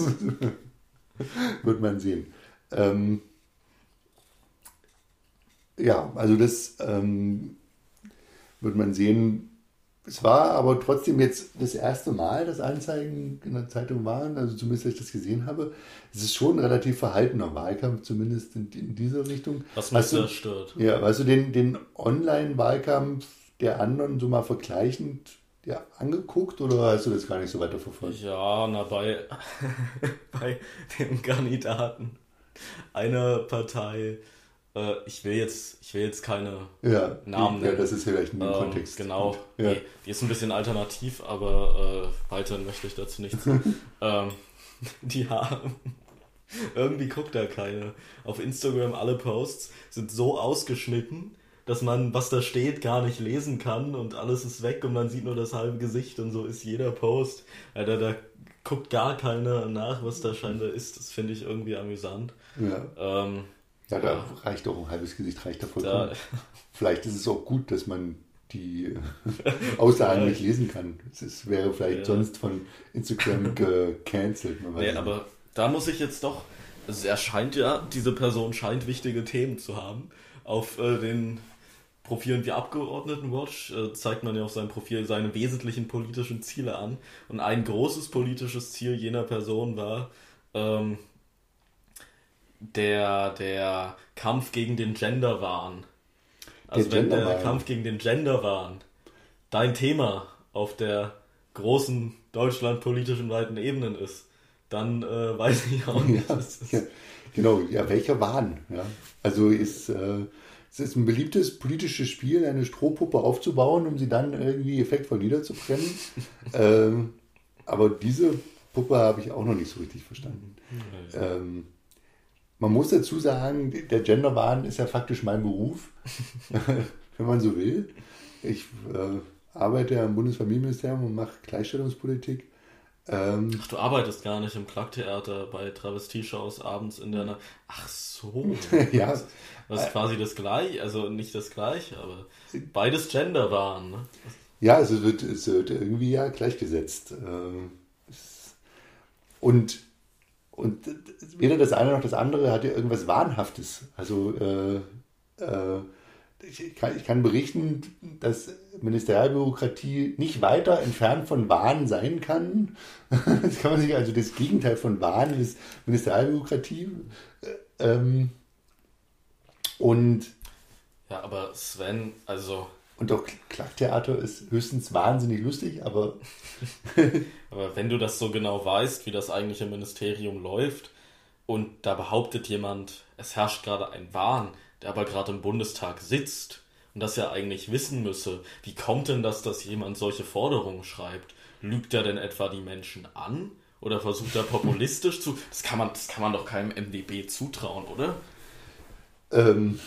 S2: stimmt. Wird man sehen. Ähm, ja, also das ähm, wird man sehen. Es war aber trotzdem jetzt das erste Mal, dass Anzeigen in der Zeitung waren, also zumindest, als ich das gesehen habe. Es ist schon ein relativ verhaltener Wahlkampf, zumindest in, in dieser Richtung.
S1: Was mich sehr stört.
S2: Ja, weißt du, den, den Online-Wahlkampf der anderen so mal vergleichend ja, angeguckt oder hast du das gar nicht so weiter verfolgt?
S1: Ja, na, bei, bei dem Kandidaten einer Partei äh, ich will jetzt, ich will jetzt keine
S2: ja,
S1: Namen nennen.
S2: Ja, das ist vielleicht in dem ähm, Kontext.
S1: Genau. Ja. Die, die, ist ein bisschen alternativ, aber äh, weiter möchte ich dazu nichts. ähm, die haben Irgendwie guckt da keiner. Auf Instagram alle Posts sind so ausgeschnitten, dass man, was da steht, gar nicht lesen kann und alles ist weg und man sieht nur das halbe Gesicht und so ist jeder Post. Alter, da guckt gar keiner nach, was da scheinbar ist. Das finde ich irgendwie amüsant.
S2: Ja.
S1: Ähm,
S2: ja, da reicht auch ein halbes Gesicht, reicht da vollkommen. Da, Vielleicht ist es auch gut, dass man die Aussagen nicht lesen kann. Es wäre vielleicht ja. sonst von Instagram gecancelt.
S1: Nee, aber da muss ich jetzt doch, also er scheint ja, diese Person scheint wichtige Themen zu haben. Auf äh, den Profilen wie Abgeordnetenwatch äh, zeigt man ja auf seinem Profil seine wesentlichen politischen Ziele an. Und ein großes politisches Ziel jener Person war ähm, der, der Kampf gegen den Genderwahn. Also der wenn der Kampf gegen den Genderwahn dein Thema auf der großen deutschlandpolitischen weiten Ebenen ist, dann äh, weiß ich auch nicht. Ja,
S2: ja, genau, ja, welcher Wahn? Ja? Also ist, äh, es ist ein beliebtes politisches Spiel, eine Strohpuppe aufzubauen, um sie dann irgendwie effektvoll niederzubrennen. ähm, aber diese Puppe habe ich auch noch nicht so richtig verstanden. Ähm, man muss dazu sagen, der Genderwahn ist ja faktisch mein Beruf, wenn man so will. Ich äh, arbeite ja im Bundesfamilienministerium und mache Gleichstellungspolitik.
S1: Ähm, Ach, du arbeitest gar nicht im Klacktheater bei Travestieshows abends in der. Ach so. ja. Das ist quasi das gleiche, also nicht das gleiche, aber beides Gender waren. Ne?
S2: Ja, also es wird, es wird irgendwie ja gleichgesetzt. Ähm, und und weder das eine noch das andere hat ja irgendwas Wahnhaftes. Also äh, äh, ich, kann, ich, kann, berichten, dass Ministerialbürokratie nicht weiter entfernt von Wahn sein kann. Das kann man sich, also das Gegenteil von Wahn ist Ministerialbürokratie. Ähm, und
S1: ja, aber Sven, also
S2: und auch Klacktheater ist höchstens wahnsinnig lustig, aber.
S1: aber wenn du das so genau weißt, wie das eigentliche Ministerium läuft, und da behauptet jemand, es herrscht gerade ein Wahn, der aber gerade im Bundestag sitzt und das ja eigentlich wissen müsse, wie kommt denn das, dass jemand solche Forderungen schreibt? Lügt er denn etwa die Menschen an? Oder versucht er populistisch zu. Das kann man, das kann man doch keinem MDB zutrauen, oder?
S2: Ähm,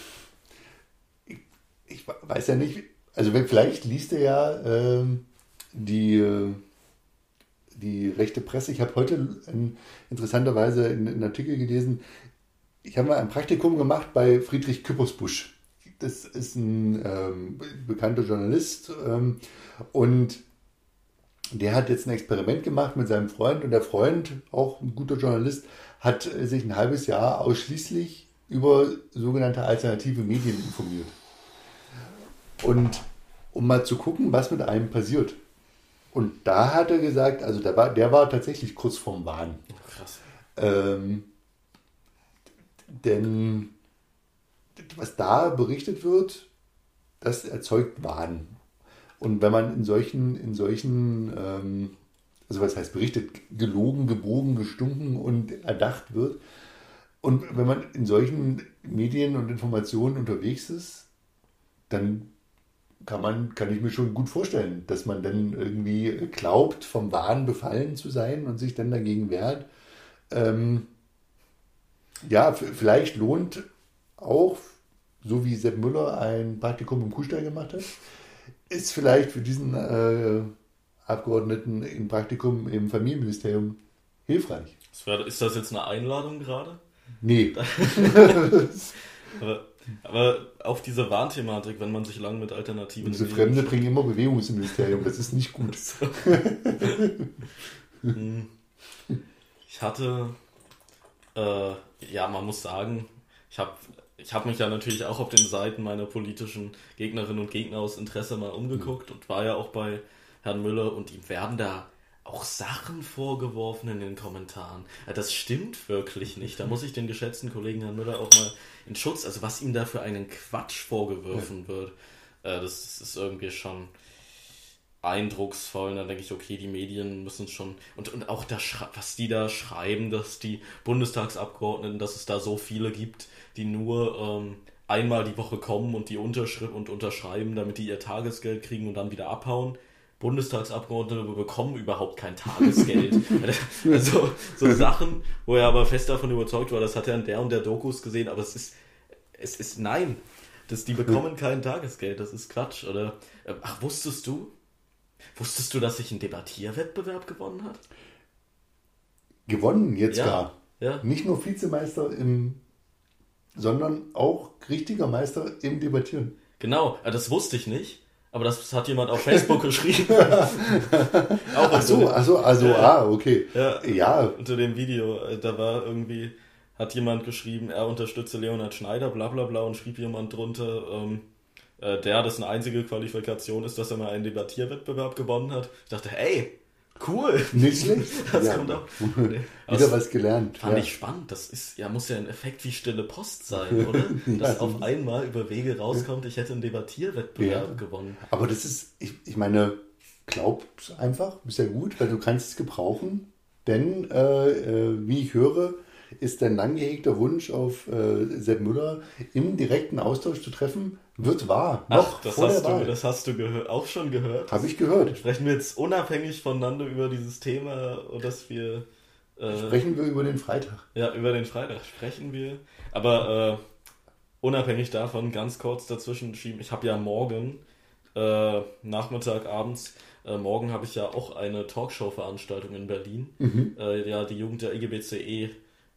S2: ich, ich weiß ja nicht, also vielleicht liest er ja ähm, die, äh, die rechte Presse. Ich habe heute in, interessanterweise einen Artikel gelesen. Ich habe mal ein Praktikum gemacht bei Friedrich Küppersbusch. Das ist ein ähm, bekannter Journalist ähm, und der hat jetzt ein Experiment gemacht mit seinem Freund und der Freund, auch ein guter Journalist, hat sich ein halbes Jahr ausschließlich über sogenannte alternative Medien informiert. Und um mal zu gucken, was mit einem passiert. Und da hat er gesagt, also der war, der war tatsächlich kurz vorm Wahn. Krass. Ähm, denn was da berichtet wird, das erzeugt Wahn. Und wenn man in solchen, in solchen, ähm, also was heißt berichtet, gelogen, gebogen, gestunken und erdacht wird, und wenn man in solchen Medien und Informationen unterwegs ist, dann kann man, kann ich mir schon gut vorstellen, dass man dann irgendwie glaubt, vom Wahn befallen zu sein und sich dann dagegen wehrt. Ähm, ja, vielleicht lohnt auch, so wie Sepp Müller ein Praktikum im Kuhstall gemacht hat, ist vielleicht für diesen äh, Abgeordneten ein Praktikum im Familienministerium hilfreich.
S1: Ist das jetzt eine Einladung gerade?
S2: Nee.
S1: Aber aber auf diese Warnthematik, wenn man sich lang mit Alternativen.
S2: Diese Fremde bringen immer Bewegung ins Ministerium, das ist nicht gut.
S1: Hm. ich hatte, äh, ja, man muss sagen, ich habe ich hab mich ja natürlich auch auf den Seiten meiner politischen Gegnerinnen und Gegner aus Interesse mal umgeguckt mhm. und war ja auch bei Herrn Müller und ihm werden da auch Sachen vorgeworfen in den Kommentaren. Das stimmt wirklich nicht. Da muss ich den geschätzten Kollegen Herrn Müller auch mal in Schutz, also was ihm da für einen Quatsch vorgeworfen wird, äh, das ist irgendwie schon eindrucksvoll. Und dann denke ich, okay, die Medien müssen schon. Und, und auch das, was die da schreiben, dass die Bundestagsabgeordneten, dass es da so viele gibt, die nur ähm, einmal die Woche kommen und die Unterschrift und unterschreiben, damit die ihr Tagesgeld kriegen und dann wieder abhauen Bundestagsabgeordnete bekommen überhaupt kein Tagesgeld. also so Sachen, wo er aber fest davon überzeugt war, das hat er in der und der Dokus gesehen, aber es ist, es ist nein. Das, die bekommen kein Tagesgeld, das ist Quatsch. Oder ach, wusstest du? Wusstest du, dass sich ein Debattierwettbewerb gewonnen hat?
S2: Gewonnen jetzt
S1: Ja,
S2: gar.
S1: ja.
S2: Nicht nur Vizemeister im, sondern auch richtiger Meister im Debattieren.
S1: Genau, äh, das wusste ich nicht. Aber das hat jemand auf Facebook geschrieben. Auch
S2: Ach so, ach so, also,
S1: Ja.
S2: ah, okay.
S1: Ja.
S2: Ja,
S1: unter dem Video, äh, da war irgendwie, hat jemand geschrieben, er unterstütze Leonhard Schneider, bla bla bla, und schrieb jemand drunter, ähm, äh, der, das eine einzige Qualifikation ist, dass er mal einen Debattierwettbewerb gewonnen hat. Ich dachte, ey, cool.
S2: nicht schlecht.
S1: Das
S2: ja.
S1: kommt auch.
S2: Wieder
S1: Das
S2: was gelernt.
S1: Fand
S2: ja.
S1: ich spannend. Das ist, ja, muss ja ein Effekt wie stille Post sein, oder? Dass
S2: Ja.
S1: auf einmal über Wege rauskommt, ich hätte einen Debattierwettbewerb gewonnen.
S2: Aber das ist, ich, ich meine, glaub's einfach, ist ja gut, weil du kannst es gebrauchen. Denn, äh, äh, wie ich höre, ist dein lang gehegter Wunsch auf äh, Sepp Müller im direkten Austausch zu treffen, wird wahr. Noch
S1: Ach, das
S2: vor der
S1: hast, du,
S2: Wahl.
S1: das hast du auch schon gehört.
S2: Habe ich gehört.
S1: Sprechen wir jetzt unabhängig voneinander über dieses Thema, dass wir äh,
S2: Sprechen wir über den Freitag.
S1: ja über den Freitag sprechen wir. Aber äh, unabhängig davon, ganz kurz dazwischen schieben, ich habe ja morgen, äh, Nachmittag, abends, äh, morgen habe ich ja auch eine Talkshow-Veranstaltung in Berlin.
S2: Mhm.
S1: Äh, ja, die Jugend der IGBCE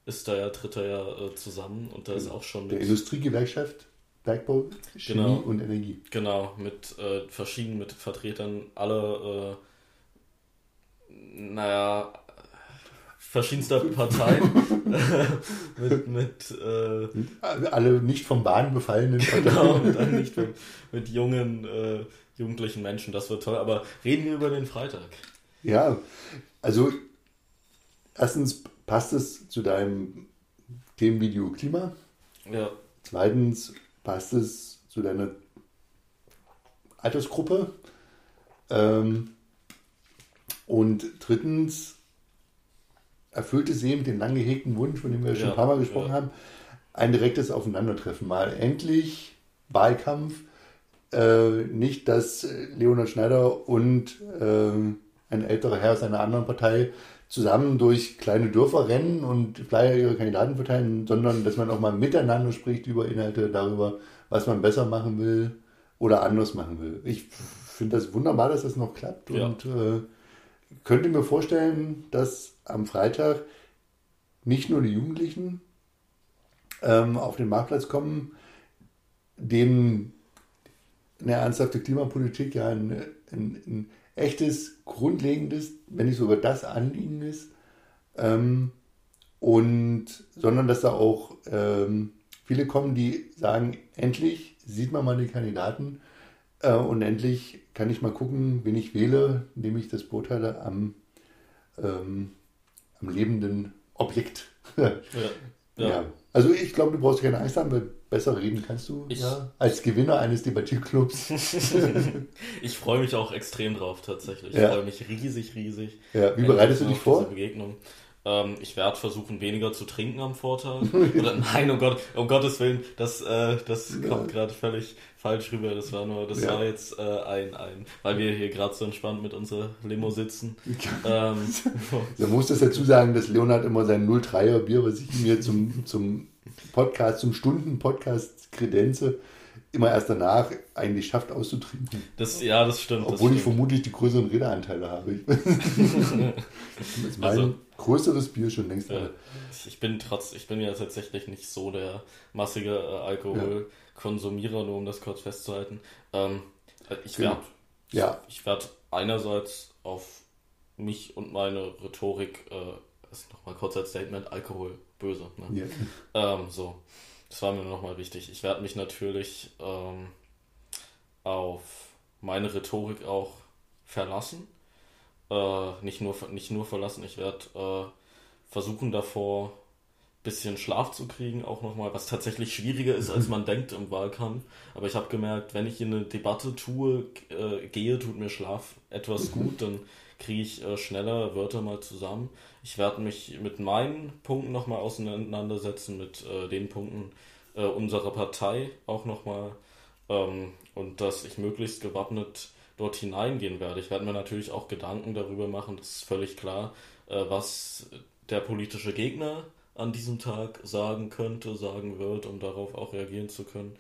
S1: ist da ja, tritt da ja äh, zusammen und da ist auch schon
S2: Der Industriegewerkschaft, Bergbau, Chemie
S1: Genau.
S2: und Energie.
S1: genau, mit äh, verschiedenen mit Vertretern aller, äh, naja, verschiedenster Parteien mit, mit äh,
S2: Alle nicht vom Bahn befallenen
S1: Genau,
S2: Parteien.
S1: und dann nicht mit, mit jungen, äh, jugendlichen Menschen. Das wird toll. Aber reden wir über den Freitag.
S2: Ja, also erstens passt es zu deinem Themenvideo Klima.
S1: Ja,
S2: Zweitens passt es zu deiner Altersgruppe. Ähm, und drittens erfüllt es eben den lang gehegten Wunsch, von dem wir schon
S1: Ja,
S2: ein paar Mal gesprochen
S1: ja.
S2: haben, ein direktes Aufeinandertreffen. Mal endlich Wahlkampf. Äh, nicht, dass äh, Leonhard Schneider und ähm, ein älterer Herr aus einer anderen Partei zusammen durch kleine Dörfer rennen und Flyer ihre Kandidaten verteilen, sondern dass man auch mal miteinander spricht über Inhalte, darüber, was man besser machen will oder anders machen will. Ich finde das wunderbar, dass das noch klappt
S1: Ja.
S2: und äh, könnte mir vorstellen, dass am Freitag nicht nur die Jugendlichen ähm, auf den Marktplatz kommen, denen eine ernsthafte Klimapolitik ja ein, ein, ein echtes, grundlegendes, wenn nicht sogar das Anliegen ist. Ähm, und sondern dass da auch ähm, viele kommen, die sagen, endlich sieht man mal die Kandidaten äh, und endlich kann ich mal gucken, wen ich wähle, indem ich das beurteile am, ähm, am lebenden Objekt.
S1: ja,
S2: Ja.
S1: ja.
S2: Also ich glaube, du brauchst keine Angst haben, weil besser reden kannst du
S1: Ich-
S2: ja, als Gewinner eines Debattierclubs.
S1: Ich freue mich auch extrem drauf, tatsächlich. Ich
S2: Ja.
S1: freue mich riesig, riesig.
S2: Ja, wie bereitest du dich vor?
S1: Diese Begegnung. Ähm, ich werde versuchen, weniger zu trinken am Vortag. Oder nein, um, Gott, um Gottes Willen, das, äh, das kommt gerade völlig falsch rüber. Das war nur, das
S2: Ja.
S1: war jetzt äh, ein, ein, weil wir hier gerade so entspannt mit unserer Limo sitzen. ähm,
S2: Da muss das dazu sagen, dass Leonhard immer sein 03er Bier, was ich mir zum, zum Podcast, zum Stunden-Podcast kredenze, immer erst danach eigentlich schafft auszutrinken.
S1: das, ja, das stimmt.
S2: Obwohl
S1: das
S2: ich
S1: stimmt.
S2: vermutlich die größeren Redeanteile habe. Ich
S1: Also-
S2: größeres Bier schon längst
S1: Ja, ich bin trotz, ich bin ja tatsächlich nicht so der massige äh, Alkoholkonsumierer, nur um das kurz festzuhalten. Ähm, äh, ich
S2: Genau.
S1: werde
S2: Ja.
S1: ich werd einerseits auf mich und meine Rhetorik, äh, das ist nochmal kurz als Statement, Alkohol böse. Ne?
S2: Ja.
S1: Ähm, so, das war mir nochmal wichtig. Ich werde mich natürlich ähm, auf meine Rhetorik auch verlassen. Äh, nicht, nur, nicht nur verlassen, ich werde äh, versuchen davor ein bisschen Schlaf zu kriegen, auch nochmal, was tatsächlich schwieriger ist, als man denkt im Wahlkampf. Aber ich habe gemerkt, wenn ich in eine Debatte tue, äh, gehe, tut mir Schlaf etwas gut, dann kriege ich äh, schneller Wörter mal zusammen. Ich werde mich mit meinen Punkten nochmal auseinandersetzen, mit äh, den Punkten äh, unserer Partei auch nochmal ähm, und dass ich möglichst gewappnet dort hineingehen werde. Ich werde mir natürlich auch Gedanken darüber machen, das ist völlig klar, äh, was der politische Gegner an diesem Tag sagen könnte, sagen wird, um darauf auch reagieren zu können.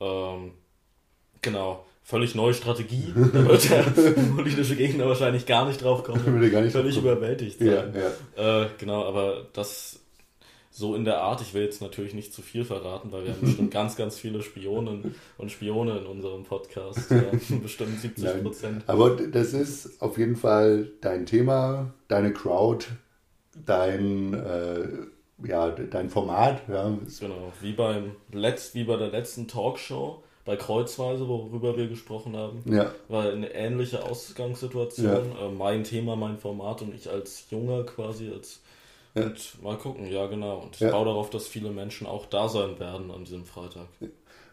S1: Ähm, genau, völlig neue Strategie. Da wird der politische Gegner wahrscheinlich gar nicht drauf kommen. Würde gar nicht völlig überwältigt sein. Ja, ja. Äh, genau, aber das so in der Art, ich will jetzt natürlich nicht zu viel verraten, weil wir haben bestimmt ganz, ganz viele Spionen und Spione in unserem Podcast. Ja, bestimmt 70 Prozent.
S2: Aber das ist auf jeden Fall dein Thema, deine Crowd, dein, äh, ja, dein Format. Ja.
S1: Genau, wie, beim Letz-, wie bei der letzten Talkshow bei Kreuzweise, worüber wir gesprochen haben, ja. war eine ähnliche Ausgangssituation. Ja. Äh, mein Thema, mein Format und ich als Junger quasi, als ja. Und mal gucken, ja genau. Und ich ja. baue darauf, dass viele Menschen auch da sein werden an diesem Freitag.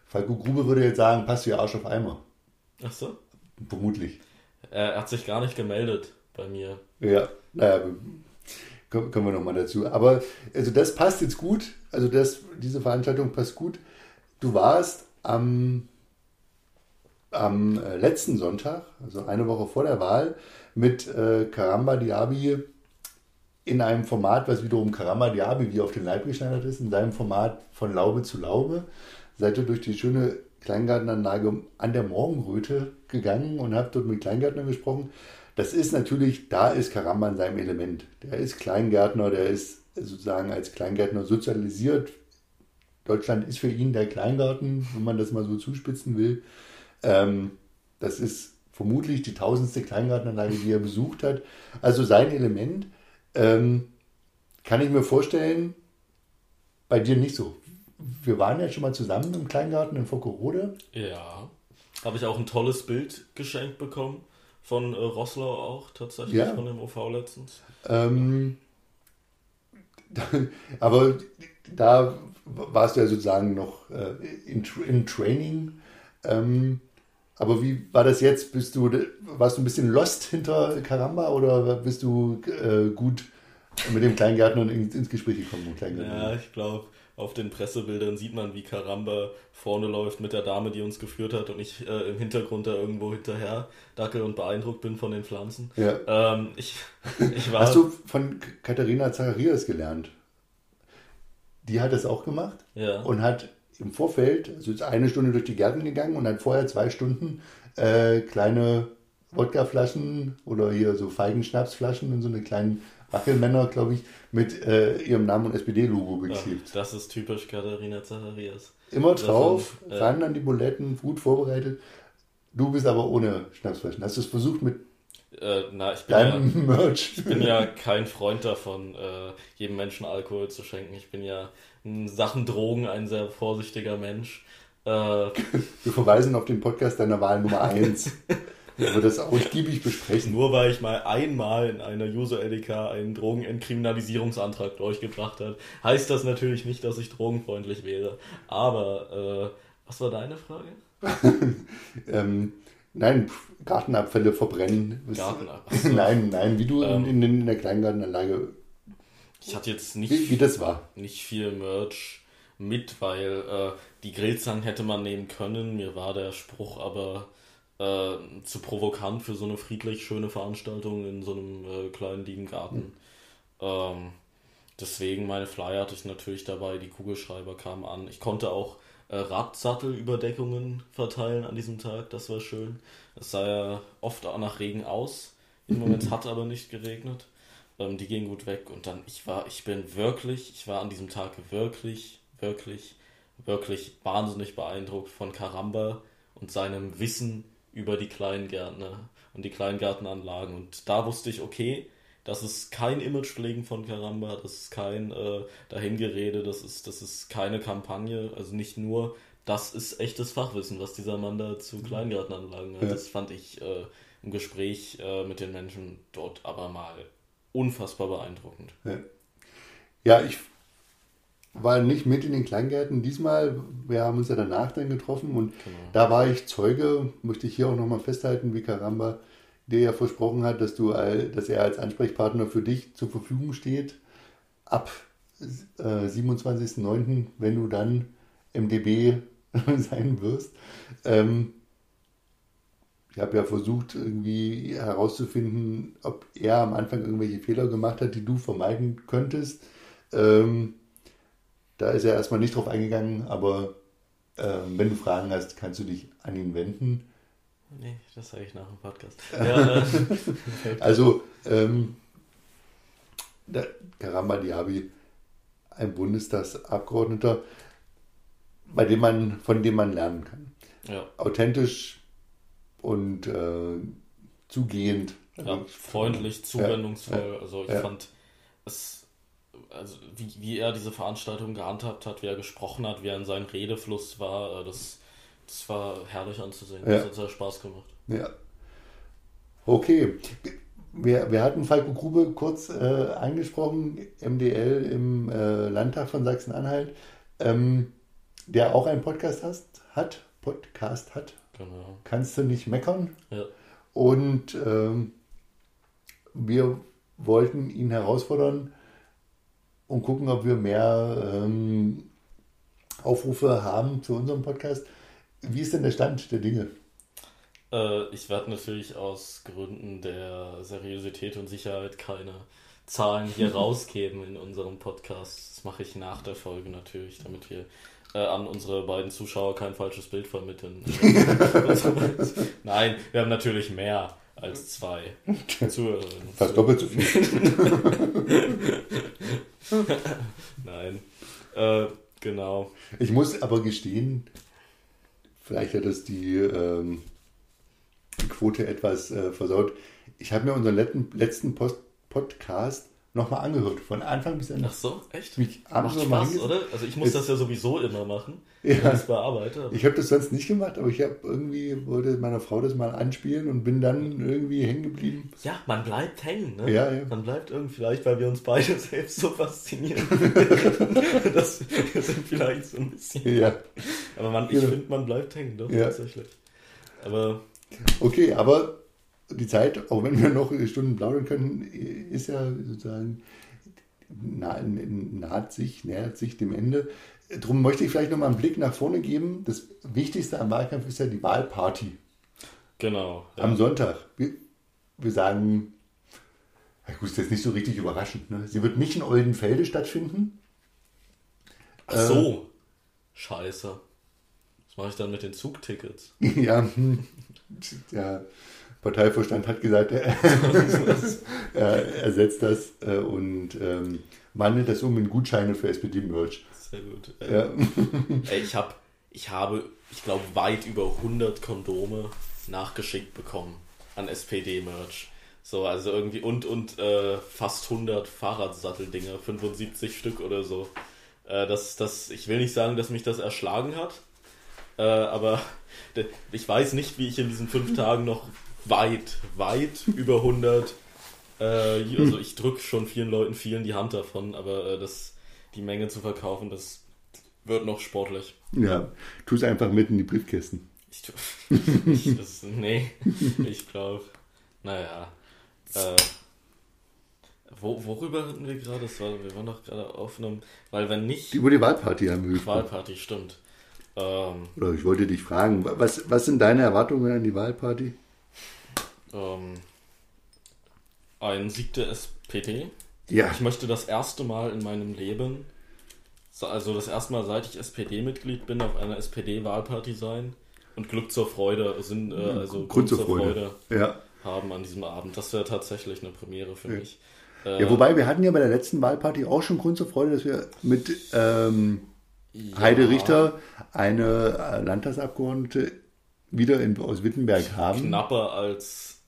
S2: Falco Grube würde jetzt sagen, passt wie Arsch auf Eimer.
S1: Ach so?
S2: Vermutlich.
S1: Er hat sich gar nicht gemeldet bei mir.
S2: Ja, naja, kommen wir nochmal dazu. Aber also das passt jetzt gut. Also das, diese Veranstaltung passt gut. Du warst am, am äh, letzten Sonntag, also eine Woche vor der Wahl, mit äh, Karamba Diaby in einem Format, was wiederum Karama Diaby wie auf den Leib geschneidert ist, in seinem Format von Laube zu Laube, seid ihr durch die schöne Kleingartenanlage an der Morgenröte gegangen und habt dort mit Kleingärtnern gesprochen. Das ist natürlich, da ist Karamba in seinem Element. Der ist Kleingärtner, der ist sozusagen als Kleingärtner sozialisiert. Deutschland ist für ihn der Kleingarten, wenn man das mal so zuspitzen will. Ähm, das ist vermutlich die tausendste Kleingartenanlage, die er besucht hat. Also sein Element. Ähm, kann ich mir vorstellen, bei dir nicht so. Wir waren ja schon mal zusammen im Kleingarten in Fockerode.
S1: Ja. Habe ich auch ein tolles Bild geschenkt bekommen von äh, Rosslau auch, tatsächlich, ja. von dem OV letztens.
S2: Ähm, aber da warst du ja sozusagen noch äh, in, in Training. Ähm, aber wie war das jetzt? Bist du, warst du ein bisschen lost hinter Karamba oder bist du äh, gut mit dem Kleingärtner ins, ins Gespräch gekommen?
S1: Ja, ich glaube, auf den Pressebildern sieht man, wie Karamba vorne läuft mit der Dame, die uns geführt hat und ich äh, im Hintergrund da irgendwo hinterher dackel und beeindruckt bin von den Pflanzen. Ja. Ähm, ich,
S2: ich war, Hast du von Katharina Zacharias gelernt? Die hat das auch gemacht ja. und hat im Vorfeld, also ist eine Stunde durch die Gärten gegangen und hat vorher zwei Stunden äh, kleine Wodkaflaschen oder hier so Feigenschnapsflaschen in so eine kleinen Wackelmänner, glaube ich, mit äh, ihrem Namen und SPD-Logo beklebt.
S1: Ja, das ist typisch Katharina Zacharias.
S2: Immer drauf, Davon, äh, ran an die Buletten, gut vorbereitet. Du bist aber ohne Schnapsflaschen. Hast du es versucht mit
S1: äh, na, ich bin, ja, Merch. ich bin ja kein Freund davon, äh, jedem Menschen Alkohol zu schenken. Ich bin ja in Sachen Drogen ein sehr vorsichtiger Mensch. Äh,
S2: Wir verweisen auf den Podcast deiner Wahl Nummer 1. wo wir das ausgiebig besprechen.
S1: Nur weil ich mal einmal in einer User LDK einen Drogenentkriminalisierungsantrag durchgebracht habe, heißt das natürlich nicht, dass ich drogenfreundlich wäre. Aber äh, was war deine Frage?
S2: ähm, nein, Gartenabfälle verbrennen. Gartenabfälle. nein, nein, wie du ähm, in, in der Kleingartenanlage
S1: ich hatte jetzt nicht,
S2: wie, wie das war.
S1: nicht viel Merch mit, weil äh, die Grillzangen hätte man nehmen können. Mir war der Spruch aber äh, zu provokant für so eine friedlich schöne Veranstaltung in so einem äh, kleinen lieben Garten. Mhm. Ähm, deswegen meine Flyer hatte ich natürlich dabei, die Kugelschreiber kamen an. Ich konnte auch äh, Radsattelüberdeckungen verteilen an diesem Tag, das war schön. Es sah ja oft auch nach Regen aus. Im Moment hat aber nicht geregnet. Ähm, die gingen gut weg und dann, ich war, ich bin wirklich, ich war an diesem Tag wirklich, wirklich, wirklich wahnsinnig beeindruckt von Karamba und seinem Wissen über die Kleingärtner und die Kleingärtenanlagen. Und da wusste ich, okay, das ist kein Imagepflegen von Karamba, das ist kein äh, Dahingerede, das ist, das ist keine Kampagne, also nicht nur, das ist echtes Fachwissen, was dieser Mann da zu mhm. Kleingärtenanlagen hat. Ja. Das fand ich äh, im Gespräch äh, mit den Menschen dort aber mal unfassbar beeindruckend.
S2: Ja, ja ich war nicht mit in den Kleingärten diesmal. Wir haben uns ja danach dann getroffen und genau. da war ich Zeuge, möchte ich hier auch nochmal festhalten, wie Karamba dir ja versprochen hat, dass, du, dass er als Ansprechpartner für dich zur Verfügung steht. Ab äh, 27.09., wenn du dann MDB sein wirst. Ähm, ich habe ja versucht, irgendwie herauszufinden, ob er am Anfang irgendwelche Fehler gemacht hat, die du vermeiden könntest. Ähm, da ist er erstmal nicht drauf eingegangen, aber ähm, wenn du Fragen hast, kannst du dich an ihn wenden.
S1: Nee, das sage ich nach dem Podcast. Ja, äh,
S2: Also, ähm, der Karamba Diaby, ein Bundestagsabgeordneter, bei dem man, von dem man lernen kann.
S1: ja,
S2: Authentisch und äh, zugehend.
S1: ja, freundlich, zuwendungsvoll. Also ich
S2: ja.
S1: fand es, also wie, wie er diese Veranstaltung gehandhabt hat, wie er gesprochen hat, wie er in seinem Redefluss war, äh, das, das war herrlich anzusehen.
S2: Ja.
S1: Das hat sehr Spaß gemacht.
S2: Ja. Okay. Wir, wir hatten Falco Grube kurz äh, angesprochen, MDL im äh, Landtag von Sachsen-Anhalt, ähm, der auch einen Podcast hast, hat, Podcast hat,
S1: Genau.
S2: kannst du nicht meckern.
S1: Ja.
S2: Und ähm, wir wollten ihn herausfordern und gucken, ob wir mehr ähm, Aufrufe haben zu unserem Podcast. Wie ist denn der Stand der Dinge?
S1: Äh, ich werde natürlich aus Gründen der Seriosität und Sicherheit keine Zahlen hier rausgeben in unserem Podcast. Das mache ich nach der Folge natürlich, damit wir äh, an unsere beiden Zuschauer kein falsches Bild vermitteln. Nein, wir haben natürlich mehr als zwei Zuhörerinnen.
S2: Fast doppelt so viel.
S1: Nein. Äh, genau.
S2: Ich muss aber gestehen, vielleicht hat das die, ähm, die Quote etwas äh, versaut. Ich habe mir unseren letzten, letzten Post Podcast nochmal angehört, von Anfang bis Ende.
S1: Ach so, echt?
S2: Mich
S1: Macht
S2: mal
S1: Spaß, oder? Also ich muss
S2: Es-
S1: das ja sowieso immer machen,
S2: Ja.
S1: wenn ich es bearbeite.
S2: Ich habe das sonst nicht gemacht, aber ich habe irgendwie, wollte meiner Frau das mal anspielen und bin dann irgendwie hängen geblieben.
S1: Ja, man bleibt hängen, ne?
S2: Ja, ja.
S1: Man bleibt irgendwie, vielleicht, weil wir uns beide selbst so faszinieren. das, sind vielleicht so ein bisschen.
S2: Ja,
S1: Aber man, ich
S2: Genau.
S1: finde, man bleibt hängen, doch,
S2: Ja.
S1: tatsächlich. Aber
S2: okay, aber die Zeit, auch wenn wir noch Stunden plaudern können, ist ja sozusagen nah, naht sich, nähert sich dem Ende. Darum möchte ich vielleicht noch mal einen Blick nach vorne geben. Das Wichtigste am Wahlkampf ist ja die Wahlparty
S1: genau. Ja.
S2: am Sonntag. Wir, wir sagen, ja gut, ist jetzt nicht so richtig überraschend. Ne? Sie wird nicht in Oldenfelde stattfinden.
S1: Ach so. Scheiße. Was mache ich dann mit den Zugtickets?
S2: Ja, hm, der Parteivorstand hat gesagt, er, er ersetzt das äh, und ähm, wandelt das um in Gutscheine für SPD-Merch.
S1: Sehr gut. Äh,
S2: Ja.
S1: Ey, ich, hab, ich habe, ich glaube, weit über 100 Kondome nachgeschickt bekommen an SPD-Merch. So, also irgendwie und, und äh, fast 100 Fahrradsatteldinger, 75 Stück oder so. Äh, das, das, ich will nicht sagen, dass mich das erschlagen hat, äh, aber ich weiß nicht, wie ich in diesen fünf Tagen noch weit, weit über 100, äh, also ich drücke schon vielen Leuten vielen die Hand davon, aber äh, das, die Menge zu verkaufen, das wird noch sportlich.
S2: ja, tu es einfach mit in die Briefkästen.
S1: Ich, tu- ich das, nee, ich glaube, naja. Äh, wo, worüber hatten wir gerade? Das war, wir waren doch gerade auf einem, weil wenn nicht,
S2: Über die Wahlparty haben wir.
S1: Wahlparty, stimmt. Ähm,
S2: Oder ich wollte dich fragen, was, was sind deine Erwartungen an die Wahlparty?
S1: Ähm, ein Sieg der SPD.
S2: Ja,
S1: Ich möchte das erste Mal in meinem Leben, so- also das erste Mal seit ich SPD-Mitglied bin, auf einer SPD-Wahlparty sein und Glück zur Freude sind, äh, also
S2: Grund zur Freude. Ja.
S1: haben an diesem Abend. Das wäre tatsächlich eine Premiere für mich. Äh,
S2: ja, wobei wir hatten ja bei der letzten Wahlparty auch schon Grund zur Freude, dass wir mit ähm,
S1: ja,
S2: Heide Richter eine äh, Landtagsabgeordnete wieder in, aus Wittenberg haben.
S1: Knapper als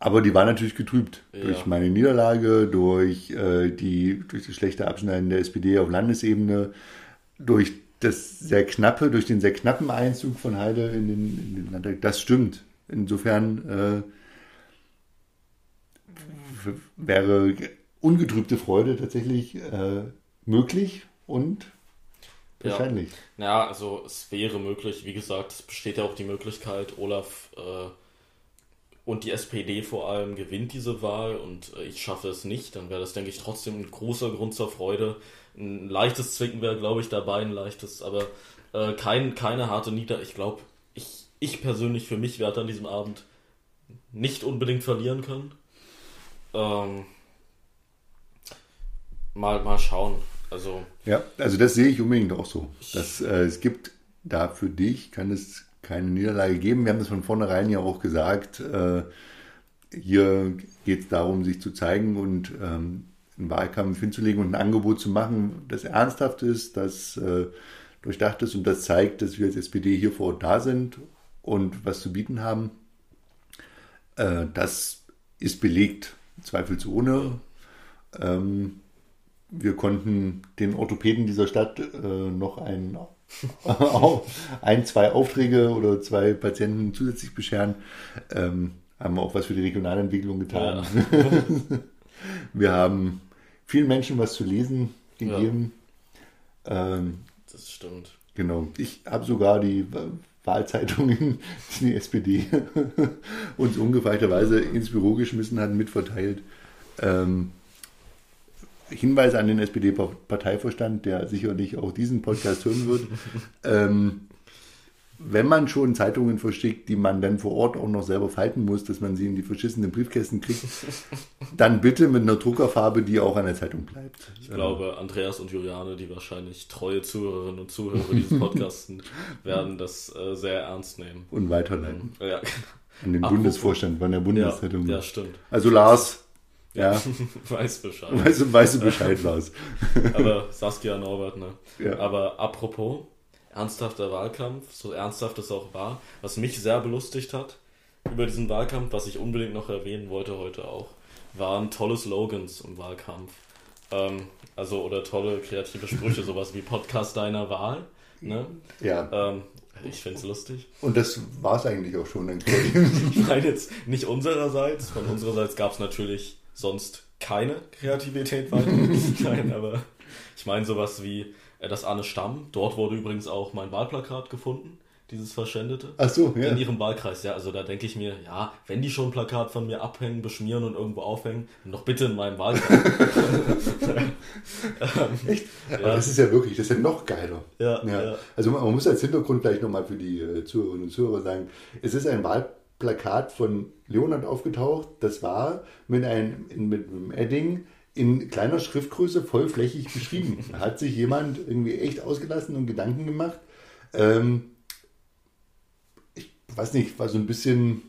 S2: Aber die war natürlich getrübt
S1: Ja.
S2: durch meine Niederlage, durch, äh, die, durch das schlechte Abschneiden der SPD auf Landesebene, durch das sehr knappe, durch den sehr knappen Einzug von Heide in den, in den Landtag. Das stimmt. Insofern äh, wäre ungetrübte Freude tatsächlich äh, möglich und
S1: Ja.
S2: wahrscheinlich.
S1: Ja, also es wäre möglich, wie gesagt, es besteht ja auch die Möglichkeit, Olaf äh, und die SPD vor allem gewinnt diese Wahl und äh, ich schaffe es nicht, dann wäre das, denke ich, trotzdem ein großer Grund zur Freude. Ein leichtes Zwicken wäre, glaube ich, dabei, ein leichtes, aber äh, kein, keine harte Nieder. Ich glaube, ich, ich persönlich für mich werde an diesem Abend nicht unbedingt verlieren können. Ähm, mal, mal schauen. Also,
S2: Ja, also das sehe ich unbedingt auch so. Das, äh, es gibt da für dich, kann es keine Niederlage geben. Wir haben das von vornherein ja auch gesagt. Äh, hier geht es darum, sich zu zeigen und ähm, einen Wahlkampf hinzulegen und ein Angebot zu machen, das ernsthaft ist, das äh, durchdacht ist und das zeigt, dass wir als SPD hier vor Ort da sind und was zu bieten haben. Äh, das ist belegt, zweifelsohne. Ähm, wir konnten den Orthopäden dieser Stadt äh, noch ein, ein, zwei Aufträge oder zwei Patienten zusätzlich bescheren. Ähm, haben auch was für die Regionalentwicklung getan. Ja. wir haben vielen Menschen was zu lesen gegeben.
S1: Ja. Ähm, das stimmt.
S2: Genau. Ich habe sogar die Wahlzeitungen, die die SPD uns ungefeilterweise ins Büro geschmissen hat, mitverteilt. Ähm, Hinweise an den SPD-Parteivorstand, der sicherlich auch diesen Podcast hören wird. ähm, wenn man schon Zeitungen verschickt, die man dann vor Ort auch noch selber falten muss, dass man sie in die verschissenen Briefkästen kriegt, dann bitte mit einer Druckerfarbe, die auch an der Zeitung bleibt.
S1: Ich glaube, Andreas und Juliane, die wahrscheinlich treue Zuhörerinnen und Zuhörer dieses Podcasts werden das äh, sehr ernst nehmen.
S2: Und weiterleiten.
S1: Ja.
S2: An den Apropos, Bundesvorstand von der Bundeszeitung.
S1: Ja, ja, stimmt.
S2: Also Lars, ja.
S1: weiß Bescheid.
S2: Weißt du, weißt du Bescheid, Lars.
S1: Aber Saskia Norbert, ne?
S2: Ja.
S1: Aber apropos ernsthafter Wahlkampf, so ernsthaft es auch war, was mich sehr belustigt hat über diesen Wahlkampf, was ich unbedingt noch erwähnen wollte heute auch, waren tolle Slogans im Wahlkampf. Ähm, also, oder tolle kreative Sprüche, sowas wie Podcast deiner Wahl. Ne?
S2: Ja.
S1: Ähm, ich finde es lustig.
S2: Und das war es eigentlich auch schon.
S1: ich meine jetzt nicht unsererseits. Von unsererseits gab es natürlich sonst keine Kreativität weiter. Nein, aber ich meine sowas wie äh, das Anne Stamm. Dort wurde übrigens auch mein Wahlplakat gefunden, dieses verschändete.
S2: Ach so, ja.
S1: In ihrem Wahlkreis, ja. Also da denke ich mir, ja, wenn die schon ein Plakat von mir abhängen, beschmieren und irgendwo aufhängen, dann doch bitte in meinem Wahlkreis.
S2: Echt? Ja. Aber das ist ja wirklich, das ist ja noch geiler.
S1: Ja, ja.
S2: Also man muss als Hintergrund gleich nochmal für die äh, Zuhörerinnen und Zuhörer sagen, es ist ein Wahlplakat von Leonard aufgetaucht. Das war mit einem, mit einem Edding in kleiner Schriftgröße vollflächig beschrieben. Da hat sich jemand irgendwie echt ausgelassen und Gedanken gemacht. Ähm, ich weiß nicht, war so ein bisschen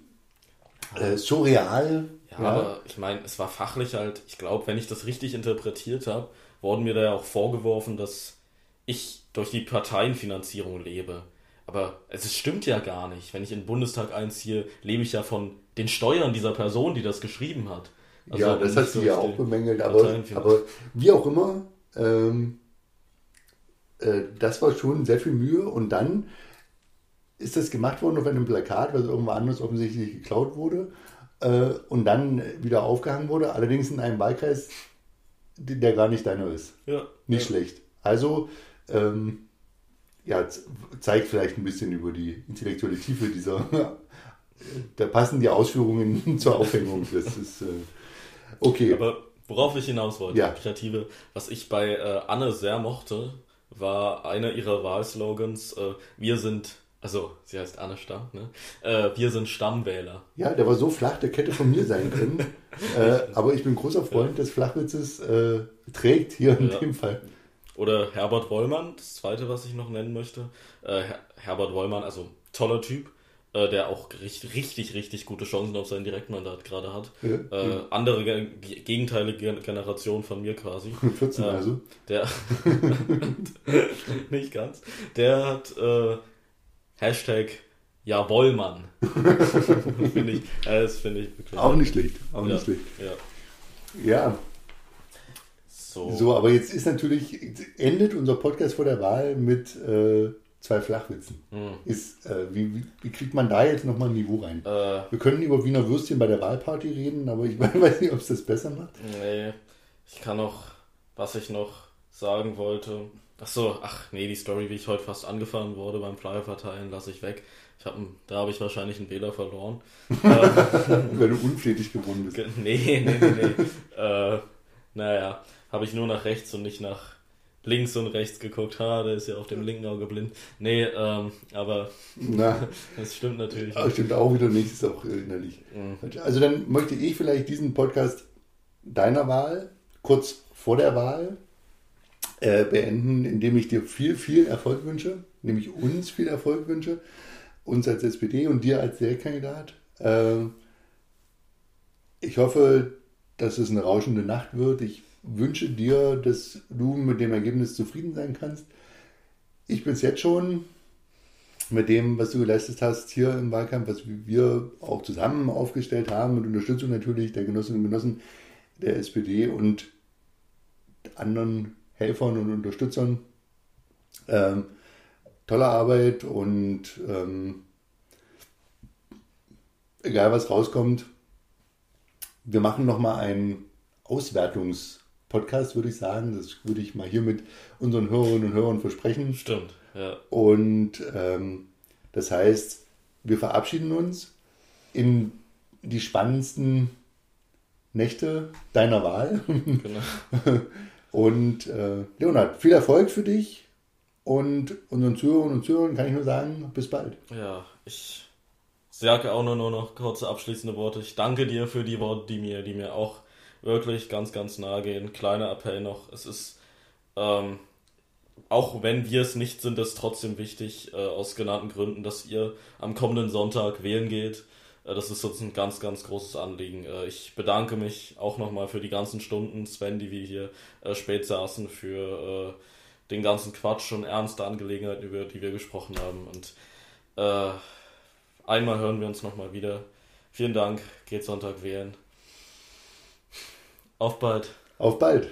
S2: äh, surreal.
S1: Ja, ja, aber ich meine, es war fachlich halt, ich glaube, wenn ich das richtig interpretiert habe, wurden mir da ja auch vorgeworfen, dass ich durch die Parteienfinanzierung lebe. Aber es stimmt ja gar nicht. Wenn ich in den Bundestag einziehe, lebe ich ja von den Steuern dieser Person, die das geschrieben hat.
S2: Also ja, das hat sie ja auch bemängelt, aber, aber wie auch immer, ähm, äh, das war schon sehr viel Mühe und dann ist das gemacht worden auf einem Plakat, was irgendwo anders offensichtlich geklaut wurde äh, und dann wieder aufgehangen wurde, allerdings in einem Wahlkreis, der gar nicht deiner ist.
S1: Ja.
S2: Nicht
S1: ja.
S2: schlecht. Also, ähm, ja, zeigt vielleicht ein bisschen über die intellektuelle Tiefe dieser. da passen die Ausführungen zur Aufhängung. Das ist. Äh, Okay.
S1: Aber worauf ich hinaus wollte,
S2: ja.
S1: Kreative, was ich bei äh, Anne sehr mochte, war einer ihrer Wahlslogans, äh, wir sind, also sie heißt Anne Stamm, ne? Äh, wir sind Stammwähler.
S2: Ja, der war so flach, der hätte von mir sein können. Äh, aber ich bin großer Freund ja. des Flachwitzes, äh, trägt hier in ja. dem Fall.
S1: Oder Herbert Wollmann, das zweite, was ich noch nennen möchte. Äh, Her Herbert Wollmann, also toller Typ äh, der auch richtig, richtig, richtig gute Chancen auf sein Direktmandat gerade hat.
S2: Ja,
S1: äh,
S2: ja.
S1: Andere ge gegenteilige Generation von mir quasi.
S2: 14
S1: äh,
S2: also?
S1: Der nicht ganz. Der hat äh, Hashtag ja Wollmann. finde ich, das finde ich
S2: wirklich. Auch nicht schlecht. Auch
S1: ja,
S2: nicht schlecht.
S1: Ja.
S2: ja.
S1: So.
S2: so, aber jetzt ist natürlich, endet unser Podcast vor der Wahl mit äh, zwei Flachwitzen.
S1: Hm.
S2: Ist, äh, wie, wie, wie, kriegt man da jetzt nochmal ein Niveau rein?
S1: Äh,
S2: Wir können über Wiener Würstchen bei der Wahlparty reden, aber ich weiß nicht, ob es das besser macht.
S1: Nee, ich kann noch, was ich noch sagen wollte. Ach so, ach nee, die Story, wie ich heute fast angefahren wurde beim Flyer verteilen, lasse ich weg. Ich hab, da habe ich wahrscheinlich einen Wähler verloren.
S2: Weil du unflätig geworden bist.
S1: Nee, nee, nee, nee. äh, naja, habe ich nur nach rechts und nicht nach links und rechts geguckt, ha, der ist ja auf dem linken Auge blind. Nee, ähm, aber
S2: Na,
S1: das stimmt natürlich.
S2: aber stimmt auch wieder nicht, ist auch innerlich.
S1: Mhm.
S2: Also dann möchte ich vielleicht diesen Podcast deiner Wahl, kurz vor der Wahl, äh, beenden, indem ich dir viel, viel Erfolg wünsche, nämlich uns viel Erfolg wünsche, uns als SPD und dir als Direktkandidat. Äh, ich hoffe, dass es eine rauschende Nacht wird. Ich wünsche dir, dass du mit dem Ergebnis zufrieden sein kannst. Ich bin es jetzt schon mit dem, was du geleistet hast hier im Wahlkampf, was wir auch zusammen aufgestellt haben, mit Unterstützung natürlich der Genossinnen und Genossen der SPD und anderen Helfern und Unterstützern. Ähm, tolle Arbeit und ähm, egal was rauskommt, wir machen nochmal einen Auswertungspodcast, würde ich sagen. Das würde ich mal hier mit unseren Hörerinnen und Hörern versprechen.
S1: Stimmt, ja.
S2: Und ähm, das heißt, wir verabschieden uns in die spannendsten Nächte deiner Wahl.
S1: Genau.
S2: Und äh, Leonhard, viel Erfolg für dich und unseren Zuhörern und Zuhörern kann ich nur sagen, bis bald.
S1: Ja, ich sage auch nur, nur noch kurze abschließende Worte. Ich danke dir für die Worte, die mir, die mir auch wirklich ganz, ganz nahe gehen. Kleiner Appell noch. Es ist, ähm, auch wenn wir es nicht sind, ist trotzdem wichtig, äh, aus genannten Gründen, dass ihr am kommenden Sonntag wählen geht. Äh, das ist uns ein ganz, ganz großes Anliegen. Äh, ich bedanke mich auch nochmal für die ganzen Stunden, Sven, die wir hier äh, spät saßen, für äh, den ganzen Quatsch und ernste Angelegenheiten, über die wir gesprochen haben. Und äh, einmal hören wir uns nochmal wieder. Vielen Dank, geht Sonntag wählen. Auf bald.
S2: Auf bald.